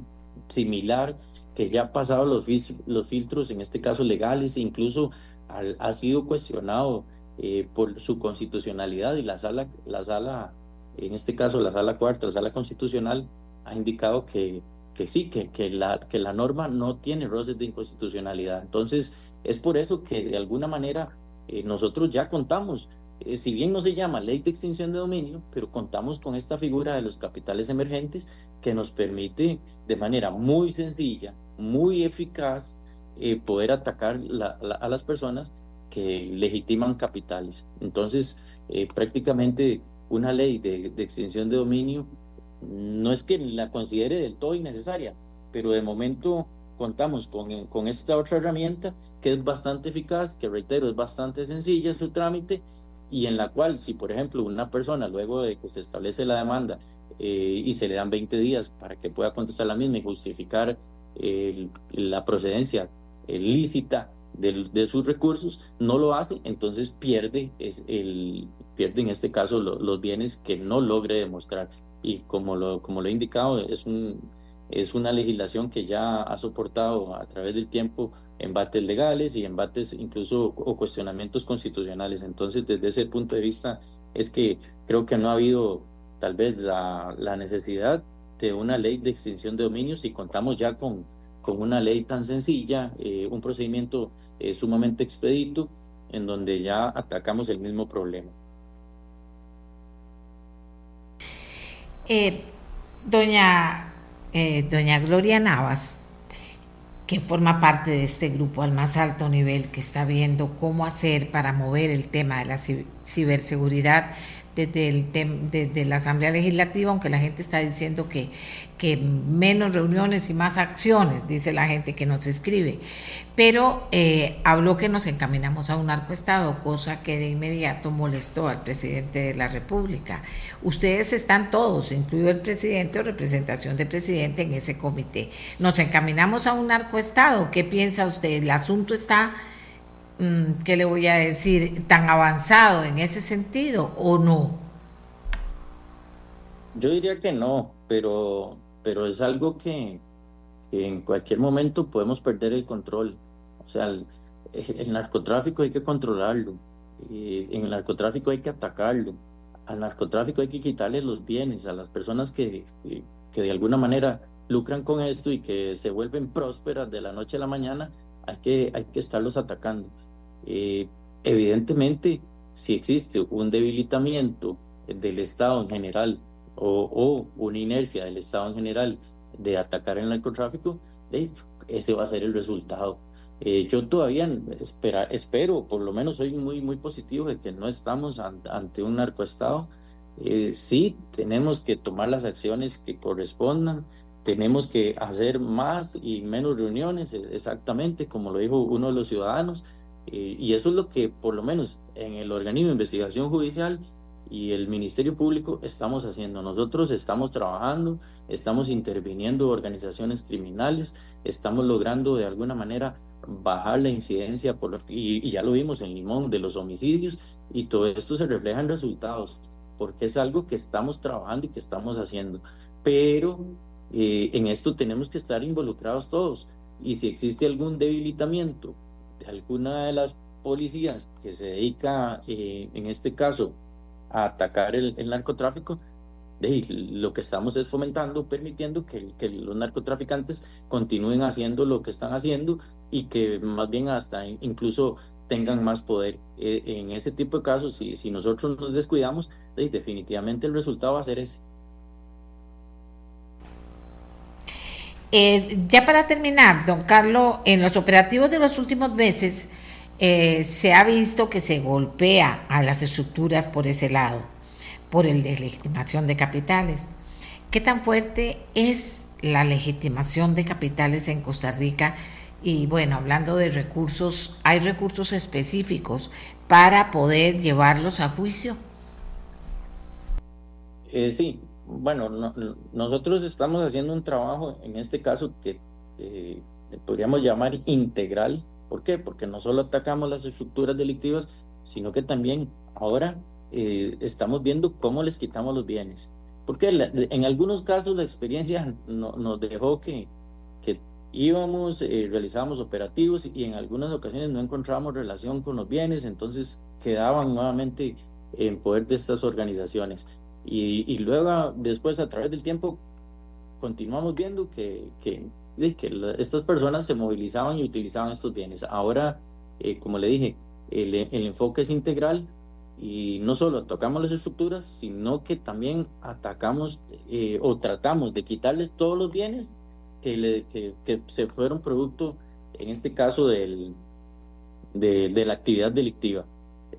similar que ya ha pasado los, los filtros, en este caso legales, e incluso ha sido cuestionado eh, por su constitucionalidad y la sala, la sala, en este caso la sala cuarta, la sala constitucional, ha indicado que, que sí, que, que, la, que la norma no tiene roces de inconstitucionalidad. Entonces, es por eso que de alguna manera eh, nosotros ya contamos, eh, si bien no se llama ley de extinción de dominio, pero contamos con esta figura de los capitales emergentes que nos permite de manera muy sencilla, muy eficaz, poder atacar a las personas que legitiman capitales. Entonces, eh, prácticamente una ley de, extinción de dominio no es que la considere del todo innecesaria, pero de momento contamos con, con esta otra herramienta que es bastante eficaz, que reitero, es bastante sencilla su trámite y en la cual si por ejemplo una persona luego de que se establece la demanda eh, y se le dan 20 días para que pueda contestar la misma y justificar la procedencia lícita de, sus recursos, no lo hace, entonces pierde, el, pierde en este caso los bienes que no logre demostrar. Y como lo, como lo he indicado, es, un, es una legislación que ya ha soportado a través del tiempo embates legales y embates incluso o cuestionamientos constitucionales. Entonces, desde ese punto de vista, es que creo que no ha habido tal vez la, la necesidad de una ley de extinción de dominios y contamos ya con, con una ley tan sencilla, eh, un procedimiento eh, sumamente expedito, en donde ya atacamos el mismo problema. Eh, doña, doña Gloria Navas, que forma parte de este grupo al más alto nivel que está viendo cómo hacer para mover el tema de la ciberseguridad desde, el desde la Asamblea Legislativa, aunque la gente está diciendo que, que menos reuniones y más acciones, dice la gente que nos escribe. Pero eh, habló que nos encaminamos a un arcoestado, cosa que de inmediato molestó al presidente de la República. Ustedes están todos, incluido el presidente o representación del presidente en ese comité. Nos encaminamos a un arcoestado. ¿Qué piensa usted? El asunto está ¿qué le voy a decir? tan avanzado en ese sentido o no? Yo diría que no, pero, pero es algo que, en cualquier momento podemos perder el control. O sea, el, narcotráfico hay que controlarlo, en el narcotráfico hay que atacarlo, al narcotráfico hay que quitarle los bienes a las personas que, que de alguna manera lucran con esto y que se vuelven prósperas de la noche a la mañana, hay que, hay que estarlos atacando. Eh, evidentemente, si existe un debilitamiento del Estado en general o, una inercia del Estado en general de atacar el narcotráfico, ese va a ser el resultado. Eh, yo todavía espera, espero, por lo menos soy muy, muy positivo de que no estamos ante un narcoestado. Eh, sí, tenemos que tomar las acciones que correspondan, tenemos que hacer más y menos reuniones, exactamente como lo dijo uno de los ciudadanos, eh, y eso es lo que, por lo menos en el organismo de investigación judicial y el Ministerio Público, estamos haciendo. Nosotros estamos trabajando, estamos interviniendo organizaciones criminales, estamos logrando de alguna manera bajar la incidencia, por y, ya lo vimos en Limón, de los homicidios, y todo esto se refleja en resultados, porque es algo que estamos trabajando y que estamos haciendo. Pero eh, en esto tenemos que estar involucrados todos. Y si existe algún debilitamiento alguna de las policías que se dedica, eh, en este caso, a atacar el, narcotráfico, lo que estamos es fomentando, permitiendo que, los narcotraficantes continúen haciendo lo que están haciendo y que más bien hasta incluso tengan más poder. Eh, en ese tipo de casos, si nosotros nos descuidamos, definitivamente el resultado va a ser ese. Eh, ya para terminar, don Carlos, en los operativos de los últimos meses eh, se ha visto que se golpea a las estructuras por ese lado, por el legitimación de capitales. ¿Qué tan fuerte es la legitimación de capitales en Costa Rica? Y bueno, hablando de recursos, ¿hay recursos específicos para poder llevarlos a juicio? Eh, sí, bueno, nosotros estamos haciendo un trabajo, en este caso, que eh, podríamos llamar integral. ¿Por qué? Porque no solo atacamos las estructuras delictivas, sino que también ahora eh, estamos viendo cómo les quitamos los bienes. porque en algunos casos la experiencia nos dejó que, que íbamos, eh, realizábamos operativos y en algunas ocasiones no encontrábamos relación con los bienes, entonces quedaban nuevamente en poder de estas organizaciones. Y, luego, después, a través del tiempo, continuamos viendo que, que, estas personas se movilizaban y utilizaban estos bienes. Ahora, eh, como le dije, el, el, enfoque es integral y no solo tocamos las estructuras, sino que también atacamos eh, o tratamos de quitarles todos los bienes que, le, que, que se fueron producto, en este caso, del, de, de la actividad delictiva.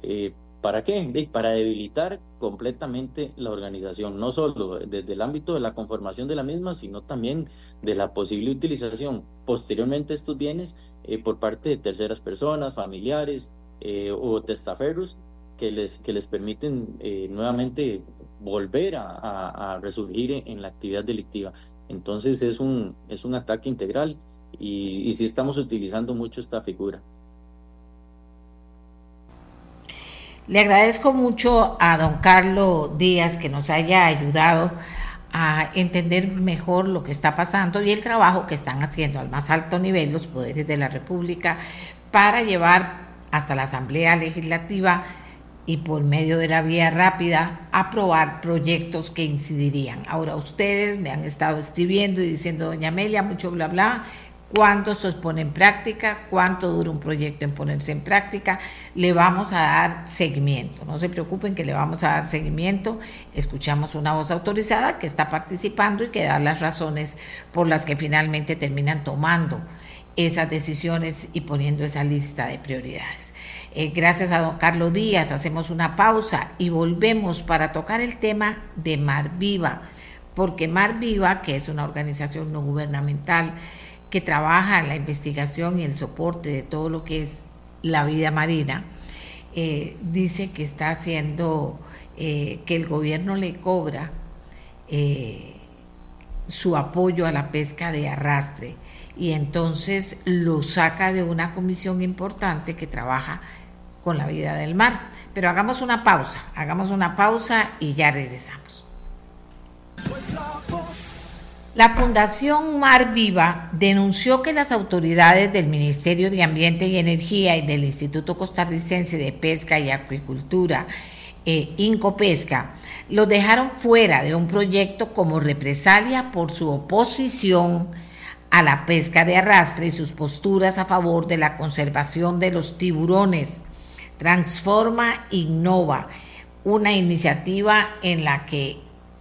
Eh, ¿Para qué? Para debilitar completamente la organización, no solo desde el ámbito de la conformación de la misma, sino también de la posible utilización posteriormente de estos bienes eh, por parte de terceras personas, familiares eh, o testaferros que les, que les permiten eh, nuevamente volver a, resurgir en, la actividad delictiva. Entonces es un, es un ataque integral y, y sí estamos utilizando mucho esta figura. Le agradezco mucho a don Carlos Díaz que nos haya ayudado a entender mejor lo que está pasando y el trabajo que están haciendo al más alto nivel los poderes de la República para llevar hasta la Asamblea Legislativa y por medio de la vía rápida aprobar proyectos que incidirían. Ahora ustedes me han estado escribiendo y diciendo, doña Amelia, mucho bla bla, cuándo se pone en práctica, cuánto dura un proyecto en ponerse en práctica, le vamos a dar seguimiento. No se preocupen que le vamos a dar seguimiento. Escuchamos una voz autorizada que está participando y que da las razones por las que finalmente terminan tomando esas decisiones y poniendo esa lista de prioridades. Eh, gracias a don Carlos Díaz, hacemos una pausa y volvemos para tocar el tema de Mar Viva, porque Mar Viva, que es una organización no gubernamental, que trabaja la investigación y el soporte de todo lo que es la vida marina, eh, dice que está haciendo eh, que el gobierno le cobra eh, su apoyo a la pesca de arrastre y entonces lo saca de una comisión importante que trabaja con la vida del mar. Pero hagamos una pausa, hagamos una pausa y ya regresamos. La Fundación Mar Viva denunció que las autoridades del Ministerio de Ambiente y Energía y del Instituto Costarricense de Pesca y Acuicultura, eh, Incopesca, los dejaron fuera de un proyecto como represalia por su oposición a la pesca de arrastre y sus posturas a favor de la conservación de los tiburones. Transforma Innova, una iniciativa en la que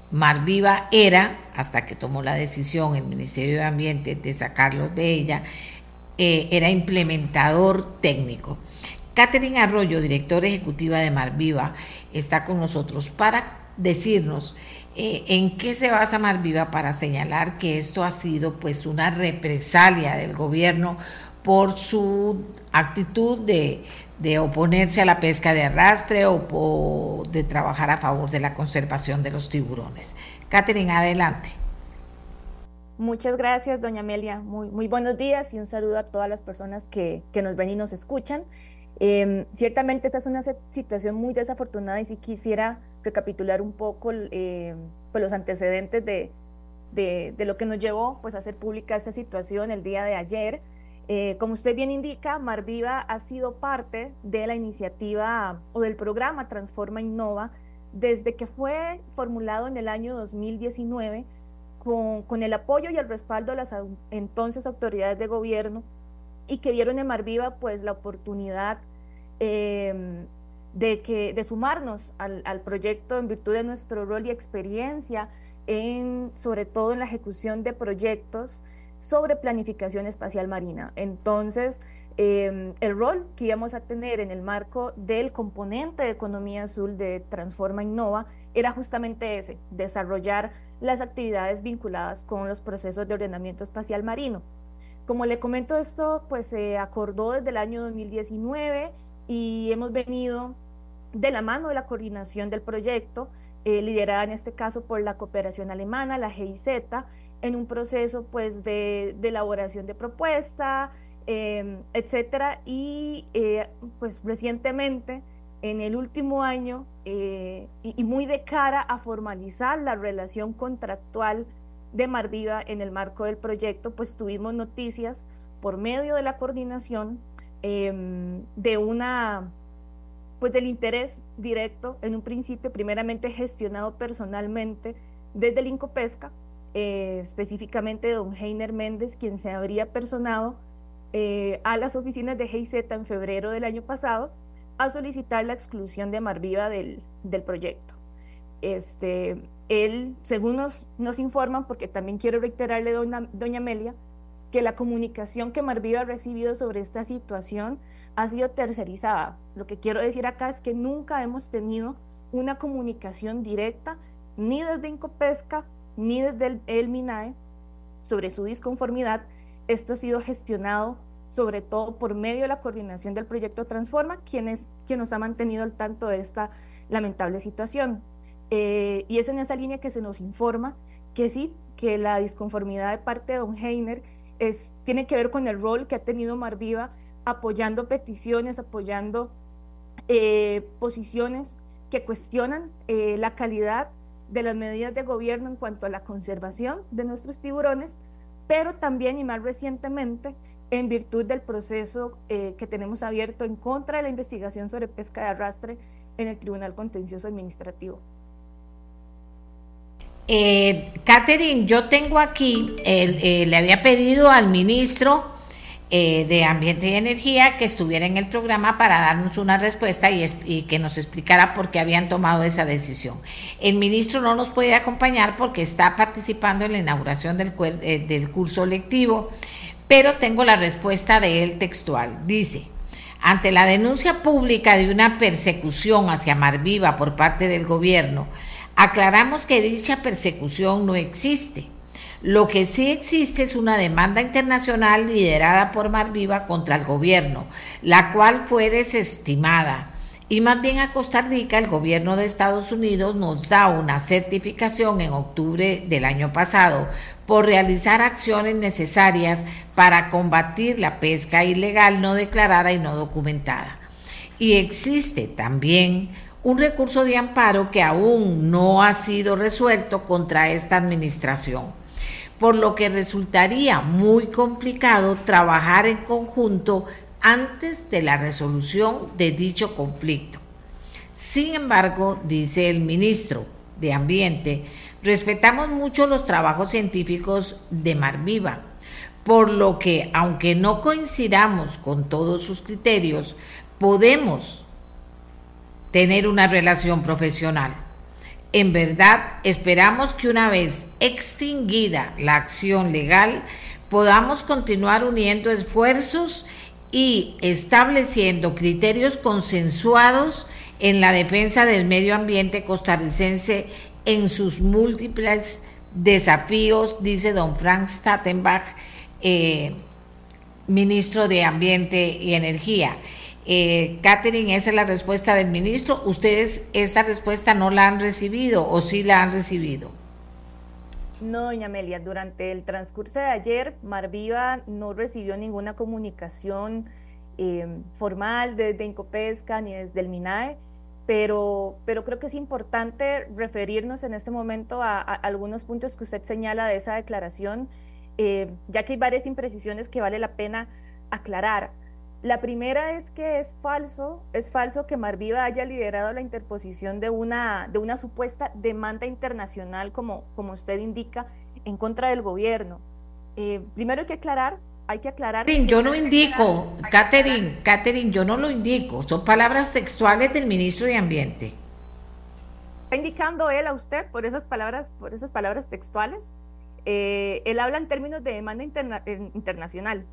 Mar Viva era hasta que tomó la decisión el Ministerio de Ambiente de sacarlos de ella, eh, era implementador técnico. Catherine Arroyo, directora ejecutiva de Marviva, está con nosotros para decirnos eh, en qué se basa Marviva para señalar que esto ha sido pues una represalia del gobierno por su actitud de, de oponerse a la pesca de arrastre o, de trabajar a favor de la conservación de los tiburones. Catherine, adelante. Muchas gracias, doña Amelia. Muy, buenos días y un saludo a todas las personas que, nos ven y nos escuchan. Em, ciertamente esta es una situación muy desafortunada y si quisiera recapitular un poco eh, pues los antecedentes de, de, de, lo que nos llevó pues, a hacer pública esta situación el día de ayer. Eh, como usted bien indica, Marviva ha sido parte de la iniciativa o del programa Transforma Innova desde que fue formulado en el año 2019 con, con el apoyo y el respaldo de las entonces autoridades de gobierno y que vieron en Marviva pues la oportunidad em, de, que, de sumarnos al, al, proyecto en virtud de nuestro rol y experiencia en, sobre todo en la ejecución de proyectos sobre planificación espacial marina. Entonces, em, el rol que íbamos a tener en el marco del componente de economía azul de Transforma Innova era justamente ese, desarrollar las actividades vinculadas con los procesos de ordenamiento espacial marino. Como le comento esto, pues se acordó desde el año 2019 y hemos venido de la mano de la coordinación del proyecto, eh, liderada en este caso por la cooperación alemana, la GIZ, en un proceso pues de, elaboración de propuesta, em, etcétera. Y eh, pues recientemente en el último año eh, y, muy de cara a formalizar la relación contractual de Marviva en el marco del proyecto, pues tuvimos noticias por medio de la coordinación em, de una, pues del interés directo, en un principio primeramente gestionado personalmente desde el Incopesca, eh, específicamente don Heiner Méndez, quien se habría personado eh, a las oficinas de GIZ en febrero del año pasado a solicitar la exclusión de Marviva del, del proyecto. Este, él, según nos, nos, informan, porque también quiero reiterarle, doña, doña Amelia, que la comunicación que Marviva ha recibido sobre esta situación ha sido tercerizada. Lo que quiero decir acá es que nunca hemos tenido una comunicación directa, ni desde Incopesca, ni desde el, el MINAE, sobre su disconformidad. Esto ha sido gestionado sobre todo por medio de la coordinación del proyecto Transforma, quien, es, nos ha mantenido al tanto de esta lamentable situación. Eh, y es en esa línea que se nos informa que sí, que la disconformidad de parte de don Heiner tiene que ver con el rol que ha tenido Marviva apoyando peticiones, apoyando eh, posiciones que cuestionan eh, la calidad de las medidas de gobierno en cuanto a la conservación de nuestros tiburones, pero también y más recientemente en virtud del proceso eh, que tenemos abierto en contra de la investigación sobre pesca de arrastre en el Tribunal Contencioso Administrativo. Eh, yo tengo aquí, eh, le había pedido al ministro de Ambiente y Energía que estuviera en el programa para darnos una respuesta y, que nos explicara por qué habían tomado esa decisión. El ministro no nos puede acompañar porque está participando en la inauguración del, del curso lectivo pero tengo la respuesta de él textual. Dice, ante la denuncia pública de una persecución hacia Marviva por parte del gobierno, aclaramos que dicha persecución no existe. Lo que sí existe es una demanda internacional liderada por Marviva contra el gobierno, la cual fue desestimada y más bien a Costa Rica el gobierno de Estados Unidos nos da una certificación en octubre del año pasado por realizar acciones necesarias para combatir la pesca ilegal no declarada y no documentada. Y existe también un recurso de amparo que aún no ha sido resuelto contra esta administración, por lo que resultaría muy complicado trabajar en conjunto antes de la resolución de dicho conflicto. Sin embargo, dice el ministro de Ambiente, respetamos mucho los trabajos científicos de Marviva, por lo que, aunque no coincidamos con todos sus criterios, podemos tener una relación profesional. En verdad, esperamos que una vez extinguida la acción legal, podamos continuar uniendo esfuerzos y estableciendo criterios consensuados en la defensa del medio ambiente costarricense en sus múltiples desafíos, dice don Frank Stattenbach, eh, ministro de Ambiente y Energía. Eh, Catherine, esa es la respuesta del ministro. ¿Ustedes esta respuesta no la han recibido o sí la han recibido? No, doña Amelia, durante el transcurso de ayer, Marviva no recibió ninguna comunicación em, formal desde Incopesca ni desde el MINAE, pero, pero creo que es importante referirnos en este momento a, algunos puntos que usted señala de esa declaración, eh, ya que hay varias imprecisiones que vale la pena aclarar. La primera es que es falso, es falso que Marviva haya liderado la interposición de una, de una supuesta demanda internacional, como, como usted indica, en contra del gobierno. Eh, primero hay que aclarar, hay que aclarar. yo no indico, Catherine, Catherine, yo no lo indico, son palabras textuales del ministro de Ambiente. Está indicando él a usted por esas palabras, por esas palabras textuales. Eh, él habla en términos de demanda internacional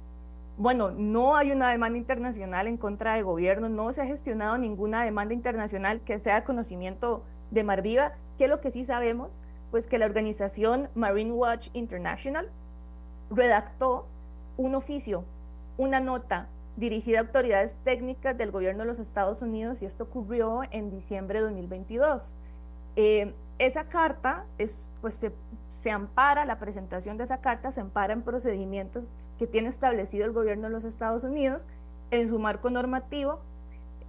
bueno, no hay una demanda internacional en contra del gobierno, no se ha gestionado ninguna demanda internacional que sea conocimiento de Marviva, que lo que sí sabemos, pues que la organización Marine Watch International redactó un oficio, una nota dirigida a autoridades técnicas del gobierno de los Estados Unidos y esto ocurrió en diciembre de 2022. Eh, esa carta es, pues, se, se ampara, la presentación de esa carta se ampara en procedimientos que tiene establecido el gobierno de los Estados Unidos en su marco normativo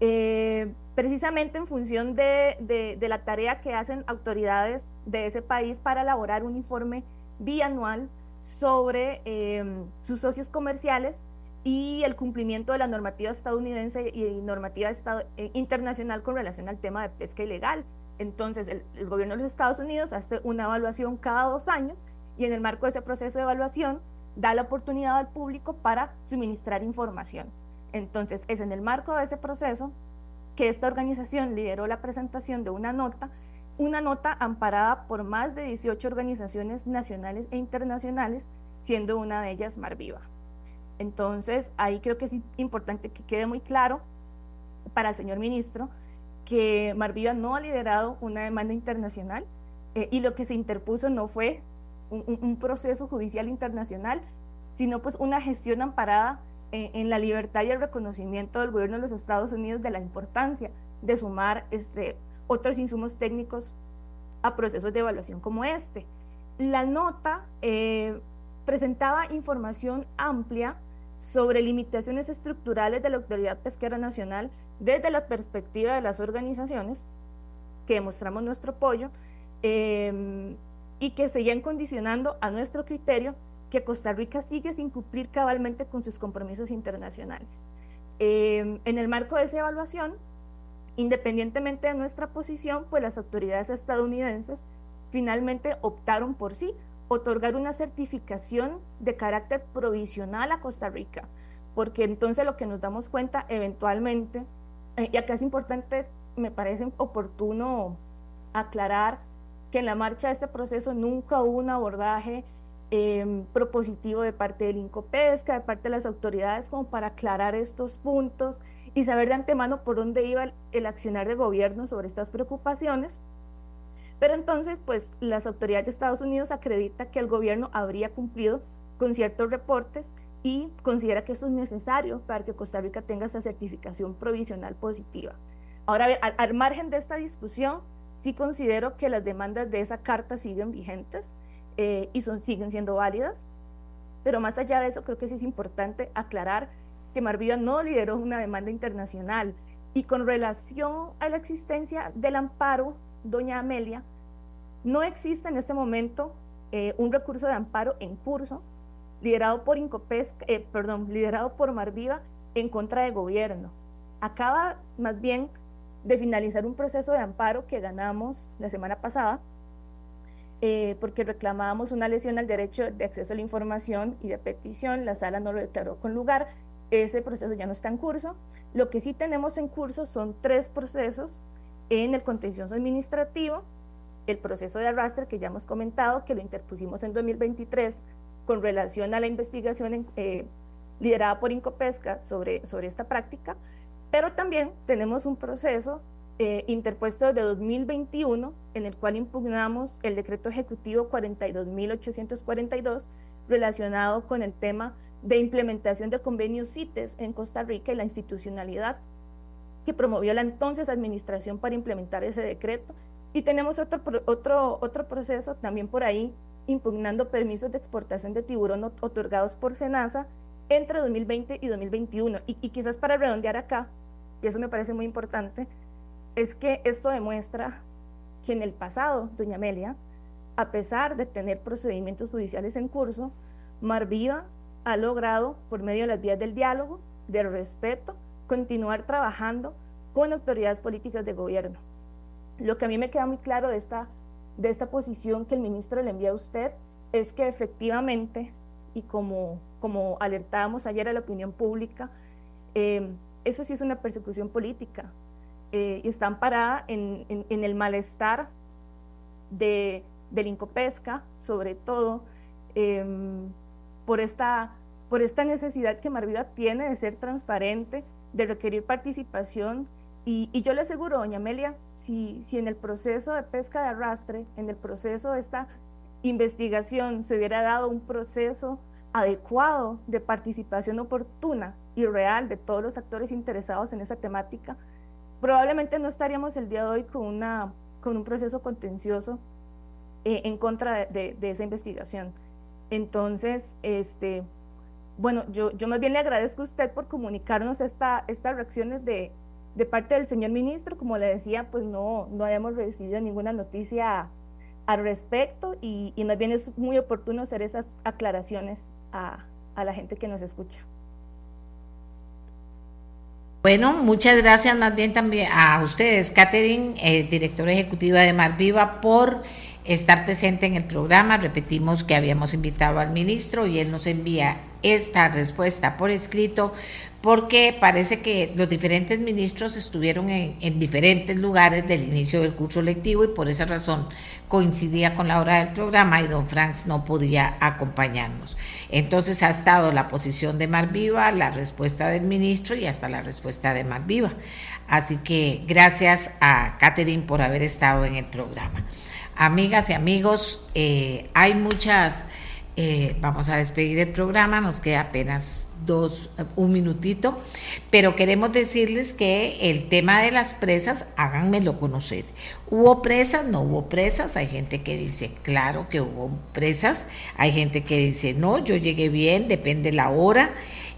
eh, precisamente en función de, la tarea que hacen autoridades de ese país para elaborar un informe bianual sobre em, sus socios comerciales y el cumplimiento de la normativa estadounidense y normativa eh, internacional con relación al tema de pesca ilegal. Entonces, el, gobierno de los Estados Unidos hace una evaluación cada dos años y en el marco de ese proceso de evaluación da la oportunidad al público para suministrar información. Entonces, es en el marco de ese proceso que esta organización lideró la presentación de una nota, una nota amparada por más de 18 organizaciones nacionales e internacionales, siendo una de ellas Marviva. Entonces, ahí creo que es importante que quede muy claro para el señor ministro que Marviva no ha liderado una demanda internacional eh, y lo que se interpuso no fue un, proceso judicial internacional, sino pues una gestión amparada en, la libertad y el reconocimiento del gobierno de los Estados Unidos de la importancia de sumar este, otros insumos técnicos a procesos de evaluación como este. La nota eh, presentaba información amplia sobre limitaciones estructurales de la Autoridad Pesquera Nacional desde la perspectiva de las organizaciones que demostramos nuestro apoyo em, y que seguían condicionando a nuestro criterio que Costa Rica sigue sin cumplir cabalmente con sus compromisos internacionales. Em, en el marco de esa evaluación, independientemente de nuestra posición, pues las autoridades estadounidenses finalmente optaron por sí otorgar una certificación de carácter provisional a Costa Rica, porque entonces lo que nos damos cuenta eventualmente, eh, y acá es importante, me parece oportuno aclarar que en la marcha de este proceso nunca hubo un abordaje Em, propositivo de parte del INCOPESCA, de parte de las autoridades, como para aclarar estos puntos y saber de antemano por dónde iba el, accionar de gobierno sobre estas preocupaciones. Pero entonces, pues las autoridades de Estados Unidos acreditan que el gobierno habría cumplido con ciertos reportes y considera que eso es necesario para que Costa Rica tenga esa certificación provisional positiva. Ahora, al, al margen de esta discusión, sí considero que las demandas de esa carta siguen vigentes eh, y son, siguen siendo válidas. Pero más allá de eso, creo que sí es importante aclarar que Marviva no lideró una demanda internacional. Y con relación a la existencia del amparo, doña Amelia, no existe en este momento eh, un recurso de amparo en curso liderado por Incopesca, eh, perdón, liderado por Marviva en contra del gobierno. Acaba más bien de finalizar un proceso de amparo que ganamos la semana pasada eh, porque reclamábamos una lesión al derecho de acceso a la información y de petición, la sala no lo declaró con lugar, ese proceso ya no está en curso. Lo que sí tenemos en curso son tres procesos en el contencioso administrativo, el proceso de arrastre que ya hemos comentado, que lo interpusimos en 2023 con relación a la investigación eh, liderada por Incopesca sobre, sobre esta práctica, pero también tenemos un proceso eh, interpuesto de 2021, en el cual impugnamos el decreto ejecutivo 42.842 relacionado con el tema de implementación de convenios CITES en Costa Rica y la institucionalidad que promovió la entonces administración para implementar ese decreto. Y tenemos otro, otro, otro proceso también por ahí impugnando permisos de exportación de tiburón otorgados por SENASA entre 2020 y 2021. Y, y quizás para redondear acá, y eso me parece muy importante, es que esto demuestra que en el pasado, doña Amelia, a pesar de tener procedimientos judiciales en curso, Marviva ha logrado, por medio de las vías del diálogo, del respeto, continuar trabajando con autoridades políticas de gobierno. Lo que a mí me queda muy claro de esta, de esta posición que el ministro le envía a usted es que efectivamente, y como, como alertábamos ayer a la opinión pública, eh, eso sí es una persecución política, eh, y está amparada en, el malestar de, del Incopesca, sobre todo em, por, esta, por esta necesidad que Marviva tiene de ser transparente, de requerir participación. Y, yo le aseguro, doña Amelia, si, si en el proceso de pesca de arrastre, en el proceso de esta investigación, se hubiera dado un proceso adecuado de participación oportuna y real de todos los actores interesados en esa temática, probablemente no estaríamos el día de hoy con, una, con un proceso contencioso eh, en contra de, esa investigación. Entonces, este, bueno, yo, yo más bien le agradezco a usted por comunicarnos esta, estas reacciones de, de parte del señor ministro, como le decía, pues no, no habíamos recibido ninguna noticia al respecto y, y más bien es muy oportuno hacer esas aclaraciones a, a la gente que nos escucha. Bueno, muchas gracias más bien también a ustedes, Catherine, eh, directora ejecutiva de Mar Viva, por estar presente en el programa. Repetimos que habíamos invitado al ministro y él nos envía esta respuesta por escrito porque parece que los diferentes ministros estuvieron en, diferentes lugares del inicio del curso lectivo y por esa razón coincidía con la hora del programa y don Franks no podía acompañarnos. Entonces ha estado la posición de Mar Viva, la respuesta del ministro y hasta la respuesta de Mar Viva. Así que gracias a Catherine por haber estado en el programa. Amigas y amigos, eh, hay muchas, eh, vamos a despedir el programa, nos queda apenas dos, un minutito, pero queremos decirles que el tema de las presas, háganmelo conocer. ¿Hubo presas? No hubo presas. Hay gente que dice, claro que hubo presas. Hay gente que dice, no, yo llegué bien, depende la hora.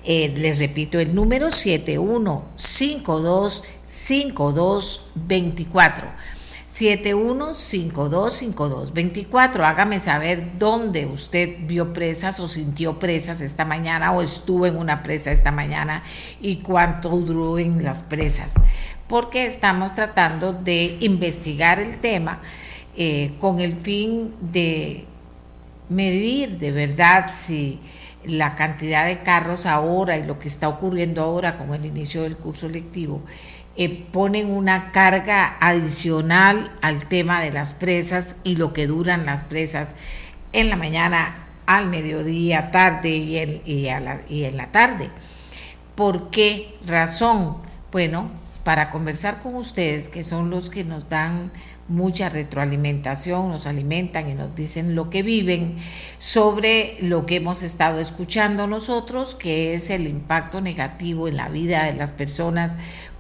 Eh, les repito el número 71525224. 71525224. Hágame saber dónde usted vio presas o sintió presas esta mañana o estuvo en una presa esta mañana y cuánto duró en las presas. Porque estamos tratando de investigar el tema eh, con el fin de medir de verdad si la cantidad de carros ahora y lo que está ocurriendo ahora con el inicio del curso lectivo eh, ponen una carga adicional al tema de las presas y lo que duran las presas en la mañana, al mediodía, tarde y, en la tarde. ¿Por qué razón? Bueno, para conversar con ustedes, que son los que nos dan mucha retroalimentación, nos alimentan y nos dicen lo que viven sobre lo que hemos estado escuchando nosotros, que es el impacto negativo en la vida de las personas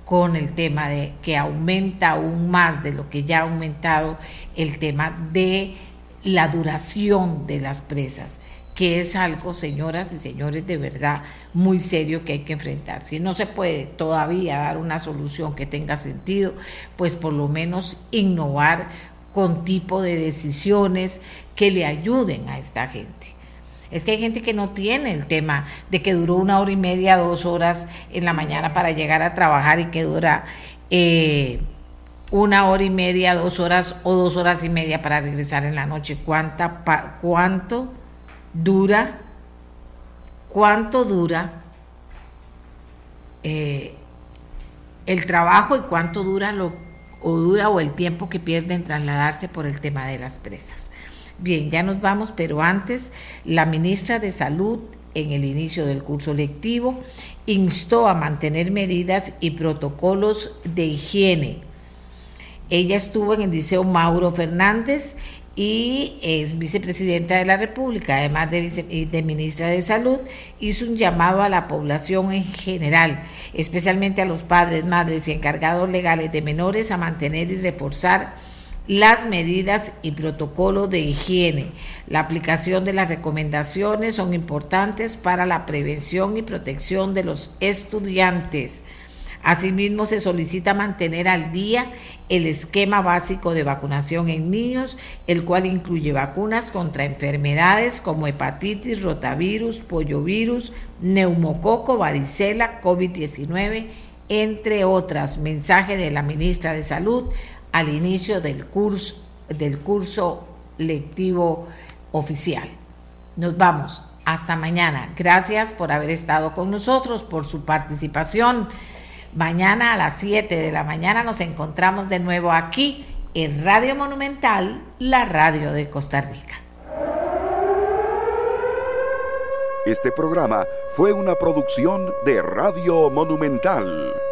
con el tema de que aumenta aún más de lo que ya ha aumentado el tema de la duración de las presas, que es algo, señoras y señores, de verdad muy serio que hay que enfrentar. Si no se puede todavía dar una solución que tenga sentido, pues por lo menos innovar con tipo de decisiones que le ayuden a esta gente. Es que hay gente que no tiene el tema de que duró una hora y media, dos horas en la mañana para llegar a trabajar y que dura eh, una hora y media, dos horas o dos horas y media para regresar en la noche. ¿Cuánta, ¿Cuánto dura? ¿Cuánto dura eh, el trabajo y cuánto dura lo o dura o el tiempo que pierde en trasladarse por el tema de las presas? Bien, ya nos vamos, pero antes la ministra de Salud en el inicio del curso lectivo instó a mantener medidas y protocolos de higiene. Ella estuvo en el Liceo Mauro Fernández y es vicepresidenta de la República, además de, de, ministra de Salud, hizo un llamado a la población en general, especialmente a los padres, madres y encargados legales de menores, a mantener y reforzar las medidas y protocolos de higiene. La aplicación de las recomendaciones son importantes para la prevención y protección de los estudiantes. Asimismo, se solicita mantener al día el esquema básico de vacunación en niños, el cual incluye vacunas contra enfermedades como hepatitis, rotavirus, poliovirus, neumococo, varicela, COVID-19, entre otras. Mensaje de la ministra de Salud, al inicio del curso, del curso lectivo oficial. Nos vamos. Hasta mañana. Gracias por haber estado con nosotros, por su participación. Mañana a las 7 de la mañana nos encontramos de nuevo aquí en Radio Monumental, la radio de Costa Rica. Este programa fue una producción de Radio Monumental.